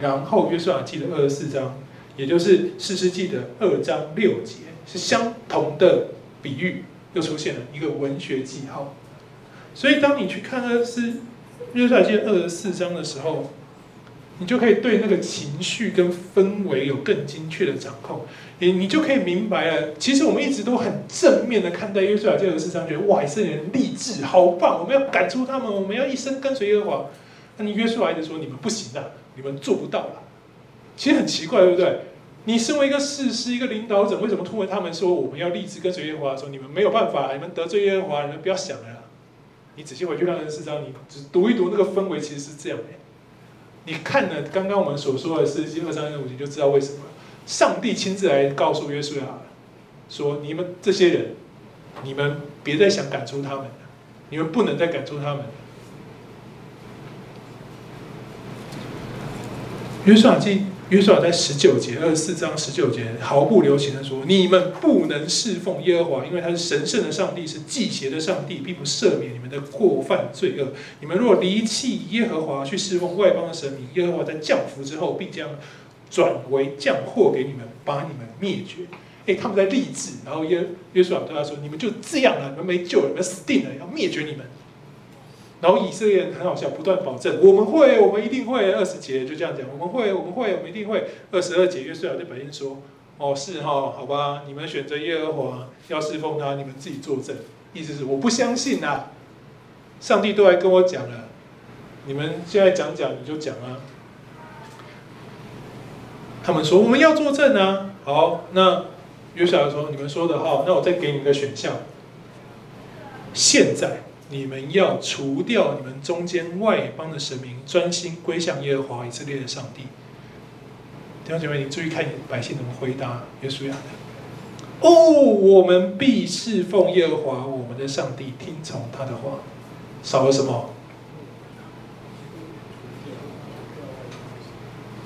然后约书亚记的二十四章，也就是四世纪的二章六节，是相同的。比喻又出现了一个文学记号，所以当你去看的是约书亚记二十四章的时候，你就可以对那个情绪跟氛围有更精确的掌控，你你就可以明白了。其实我们一直都很正面的看待约书亚记二十四章，觉得哇，以色列人励志，好棒，我们要赶出他们，我们要一生跟随耶和华。那你约书亚就说你们不行的，你们做不到了。其实很奇怪，对不对？你身为一个士师，一个领导者，为什么突然他们说我们要立志跟随耶和华？说你们没有办法，你们得罪耶和华，你们不要想了。你仔细回去看二十四章，你只读一读那个氛围，其实是这样的。你看了刚刚我们所说的士师记二章一五节，就知道为什么上帝亲自来告诉约书亚说：你们这些人，你们别再想赶出他们，你们不能再赶出他们。约书亚记。约书亚在十九节，二十四章十九节毫不留情的说：“你们不能侍奉耶和华，因为他是神圣的上帝，是忌邪的上帝，并不赦免你们的过犯罪恶。你们若离弃耶和华，去侍奉外邦的神明，耶和华在降福之后，必将转为降祸给你们，把你们灭绝。”诶，他们在立志，然后约约书亚对他说：“你们就这样了，你们没救了，你们死定了，要灭绝你们。”然后以色列人很好笑，不断保证我们会，我们一定会。二十节就这样讲，我们会，我们会，我们一定会。二十二节约书亚对百姓说：“哦，是哈，好吧，你们选择耶和华要侍奉他，你们自己作证。意思是我不相信啊，上帝都来跟我讲了，你们现在讲讲你就讲啊。”他们说我们要作证啊。好，那约瑟亚说：“你们说的哈，那我再给你一个选项。现在。”你们要除掉你们中间外邦的神明，专心归向耶和华以色列的上帝。弟兄姐妹，你注意看百姓怎么回答耶稣亚的。哦，我们必侍奉耶和华我们的上帝，听从他的话。少了什么？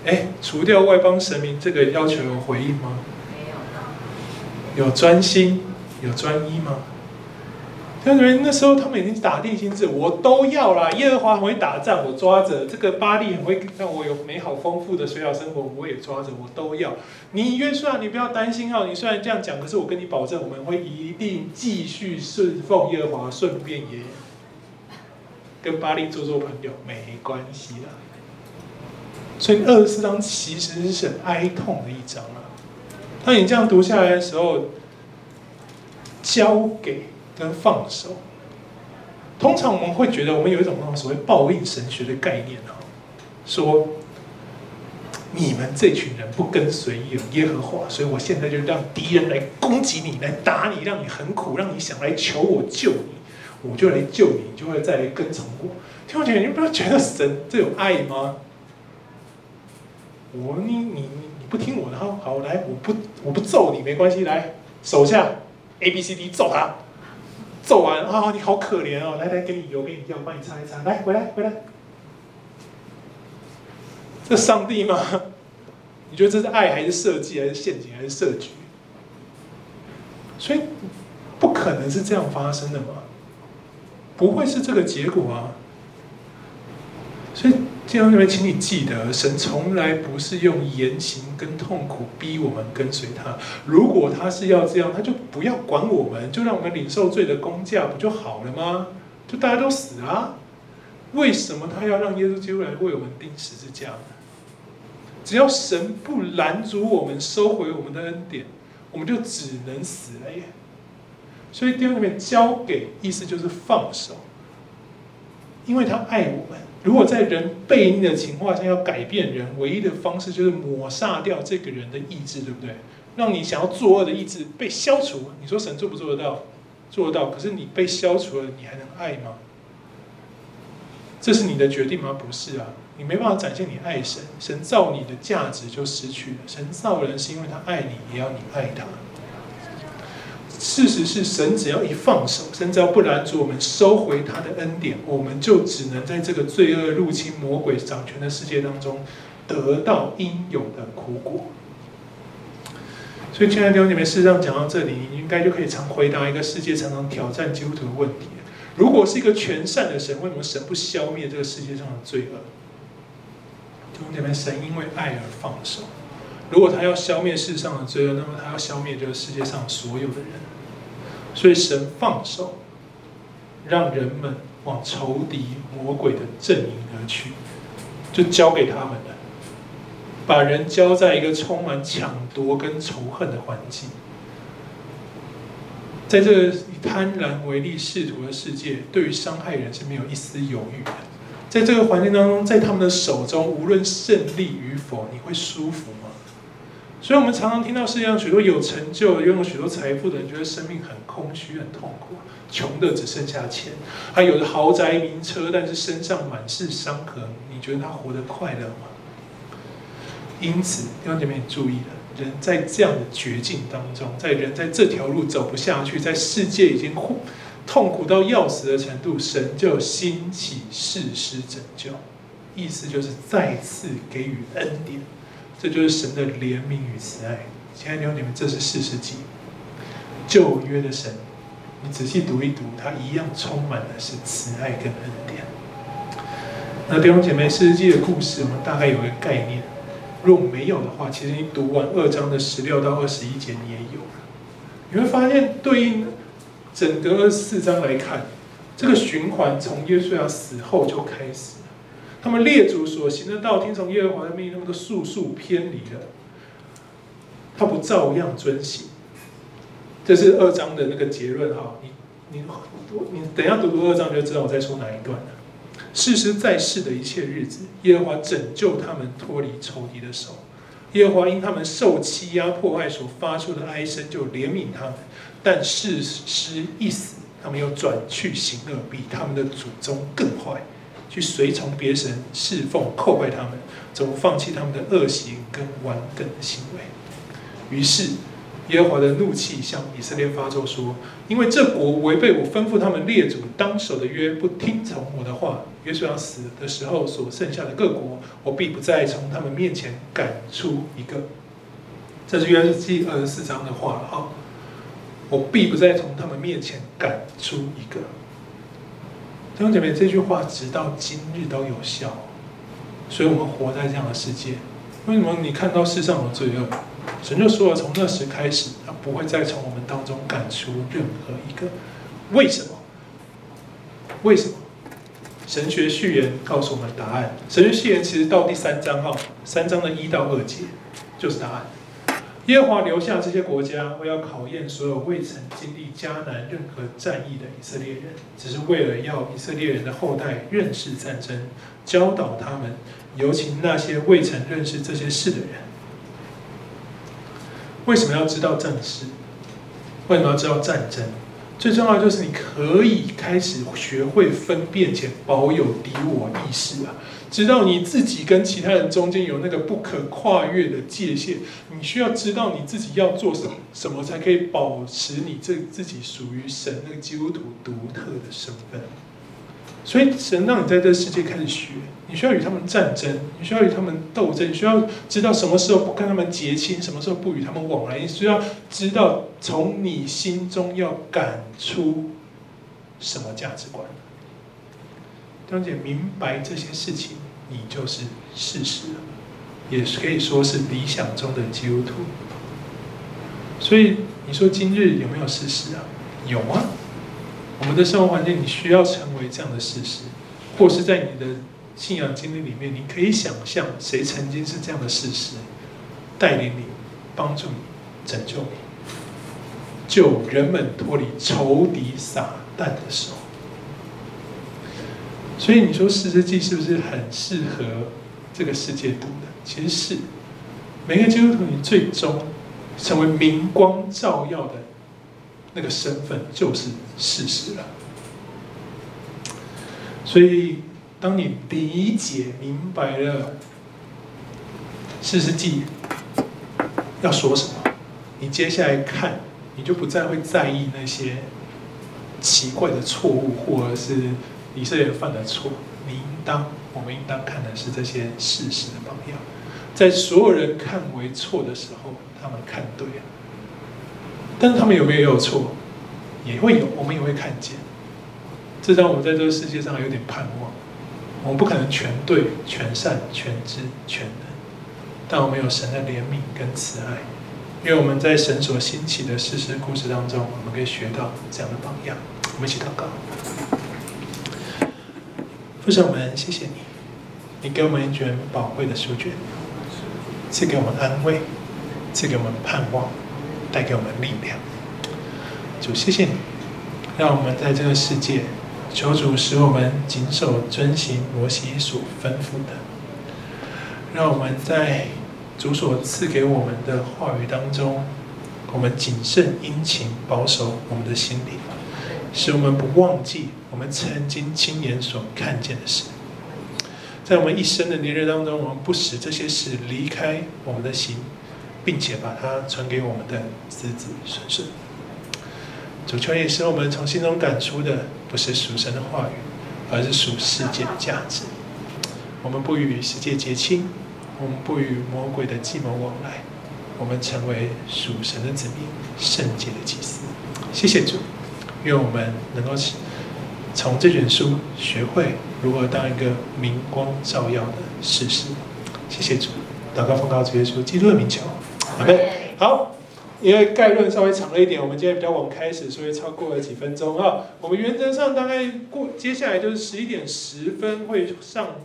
哎，除掉外邦神明这个要求有回应吗？没有。有专心，有专一吗？因为那时候他们已经打定心智，我都要啦。耶和华很会打仗，我抓着这个巴力很会让我有美好丰富的水草生活，我也抓着，我都要。你约书亚，你不要担心哦。你虽然这样讲，可是我跟你保证，我们会一定继续顺奉耶和华，顺便也跟巴力做做朋友，没关系啦。所以二十四章其实是很哀痛的一章啊。当你这样读下来的时候，交给。跟放手，通常我们会觉得我们有一种所谓报应神学的概念啊，说你们这群人不跟随耶和华，所以我现在就让敌人来攻击你，来打你，让你很苦，让你想来求我救你，我就来救你，你就会再来跟从我。听我讲，你不要觉得神这有爱吗？我你你你不听我的，好，好来，我不我不揍你没关系，来手下 A B C D 揍他。揍完啊、哦，你好可怜哦！来来，给你油，给你药，帮你擦一擦。来，回来，回来。这上帝吗？你觉得这是爱，还是设计，还是陷阱，还是设局？所以不可能是这样发生的嘛？不会是这个结果啊？所以。弟兄姊妹，请你记得，神从来不是用言行跟痛苦逼我们跟随他。如果他是要这样，他就不要管我们，就让我们领受罪的工价，不就好了吗？就大家都死啊？为什么他要让耶稣基督来为我们钉十字架呢？只要神不拦阻我们收回我们的恩典，我们就只能死了耶。所以弟兄姊妹，交给意思就是放手，因为他爱我们。如果在人悖逆的情况下要改变人，唯一的方式就是抹杀掉这个人的意志，对不对？让你想要作恶的意志被消除。你说神做不做得到？做得到。可是你被消除了，你还能爱吗？这是你的决定吗？不是啊，你没办法展现你爱神。神造你的价值就失去了。神造人是因为他爱你，也要你爱他。事实是，神只要一放手，神只要不拦阻我们收回他的恩典，我们就只能在这个罪恶入侵、魔鬼掌权的世界当中，得到应有的苦果。所以，亲爱的弟兄姐妹，事实上讲到这里，你应该就可以常回答一个世界常常挑战基督徒的问题：如果是一个全善的神，为什么神不消灭这个世界上的罪恶？弟兄姐妹，神因为爱而放手。如果他要消灭世上的罪恶，那么他要消灭这个世界上所有的人。所以神放手，让人们往仇敌魔鬼的阵营而去，就交给他们了，把人交在一个充满抢夺跟仇恨的环境，在这个以贪婪为利仕途的世界，对于伤害人是没有一丝犹豫的。在这个环境当中，在他们的手中，无论胜利与否，你会舒服吗？所以，我们常常听到世界上许多有成就、拥有许多财富的人，觉得生命很空虚、很痛苦，穷的只剩下钱。还有的豪宅名车，但是身上满是伤痕。你觉得他活得快乐吗？因此，弟兄姐妹注意了，人在这样的绝境当中，在人在这条路走不下去，在世界已经痛苦到要死的程度，神就兴起士师拯救，意思就是再次给予恩典。这就是神的怜悯与慈爱，亲爱的弟兄姊妹，这是士师记，旧约的神，你仔细读一读，他一样充满的是慈爱跟恩典。那弟兄姐妹，士师记的故事，我们大概有个概念。如果没有的话，其实你读完二章的十六到二十一节，你也有了。你会发现，对应整个二十四章来看，这个循环从耶稣要死后就开始。他们列祖所行的道，听从耶和华的命令，他们都速速偏离了。他不照样遵行，这是二章的那个结论哈。你你你等下读读二章就知道我在说哪一段了。士师在世的一切日子，耶和华拯救他们脱离仇敌的手。耶和华因他们受欺压迫害所发出的哀声，就怜悯他们。但士师一死，他们又转去行恶，比他们的祖宗更坏。去随从别神侍奉，叩拜他们，怎么放弃他们的恶行跟顽梗的行为？于是耶和华的怒气向以色列发作说：“因为这国违背我吩咐他们列祖当守的约，不听从我的话。约书亚死的时候所剩下的各国，我必不再从他们面前赶出一个。”这是约书亚记二十四章的话了哈。我必不再从他们面前赶出一个。弟兄姐妹，这句话直到今日都有效。所以我们活在这样的世界。为什么你看到世上有罪恶？神就说了，从那时开始，他不会再从我们当中赶出任何一个。为什么？为什么？神学序言告诉我们答案。神学序言其实到第三章哈，三章的一到二节就是答案。耶和华留下这些国家，我要考验所有未曾经历迦南任何战役的以色列人，只是为了要以色列人的后代认识战争，教导他们，尤其那些未曾认识这些事的人。为什么要知道战事？为什么要知道战争？最重要就是你可以开始学会分辨且保有敌我意识啊。知道你自己跟其他人中间有那个不可跨越的界限，你需要知道你自己要做什么，什么才可以保持你这自己属于神那个基督徒独特的身份。所以神让你在这个世界开始学，你需要与他们战争，你需要与他们斗争，你需要知道什么时候不跟他们结亲，什么时候不与他们往来，你需要知道从你心中要赶出什么价值观。当姐明白这些事情，你就是事实了，也可以说是理想中的基督徒。所以你说今日有没有事实啊？有啊。我们的生活环境，你需要成为这样的事实，或是在你的信仰经历里面，你可以想象谁曾经是这样的事实，带领你、帮助你、拯救你，救人们脱离仇敌撒旦的手。所以你说《士师记》是不是很适合这个世界读的？其实是，每个基督徒你最终成为明光照耀的那个身份就是事实了。所以，当你理解明白了《士师记》要说什么，你接下来看，你就不再会在意那些奇怪的错误，或者是。以色列犯的错，你应当，我们应当看的是这些事实的榜样，在所有人看为错的时候，他们看对了，但是他们有没有有错，也会有，我们也会看见，这让我们在这个世界上有点盼望。我们不可能全对、全善、全知、全能，但我们有神的怜悯跟慈爱，因为我们在神所兴起的事实故事当中，我们可以学到这样的榜样。我们一起祷告。父神们，谢谢你，你给我们一卷宝贵的书卷，赐给我们安慰，赐给我们盼望，带给我们力量。主，谢谢你，让我们在这个世界，求主使我们谨守遵行摩西所吩咐的，让我们在主所赐给我们的话语当中，我们谨慎殷勤保守我们的心灵，使我们不忘记。我们曾经亲眼所看见的事，在我们一生的年日当中，我们不使这些事离开我们的心，并且把它传给我们的子子孙孙。主求也使我们从心中感出的不是属神的话语，而是属世界的价值。我们不与世界结亲，我们不与魔鬼的计谋往来，我们成为属神的子民，圣洁的祭司。谢谢主，愿我们能够从这卷书学会如何当一个明光照耀的士师。谢谢主，祷告奉告主耶稣基督的名求，好的，好，因为概论稍微长了一点，我们今天比较晚开始，所以超过了几分钟啊。我们原则上大概过接下来就是十一点十分会上。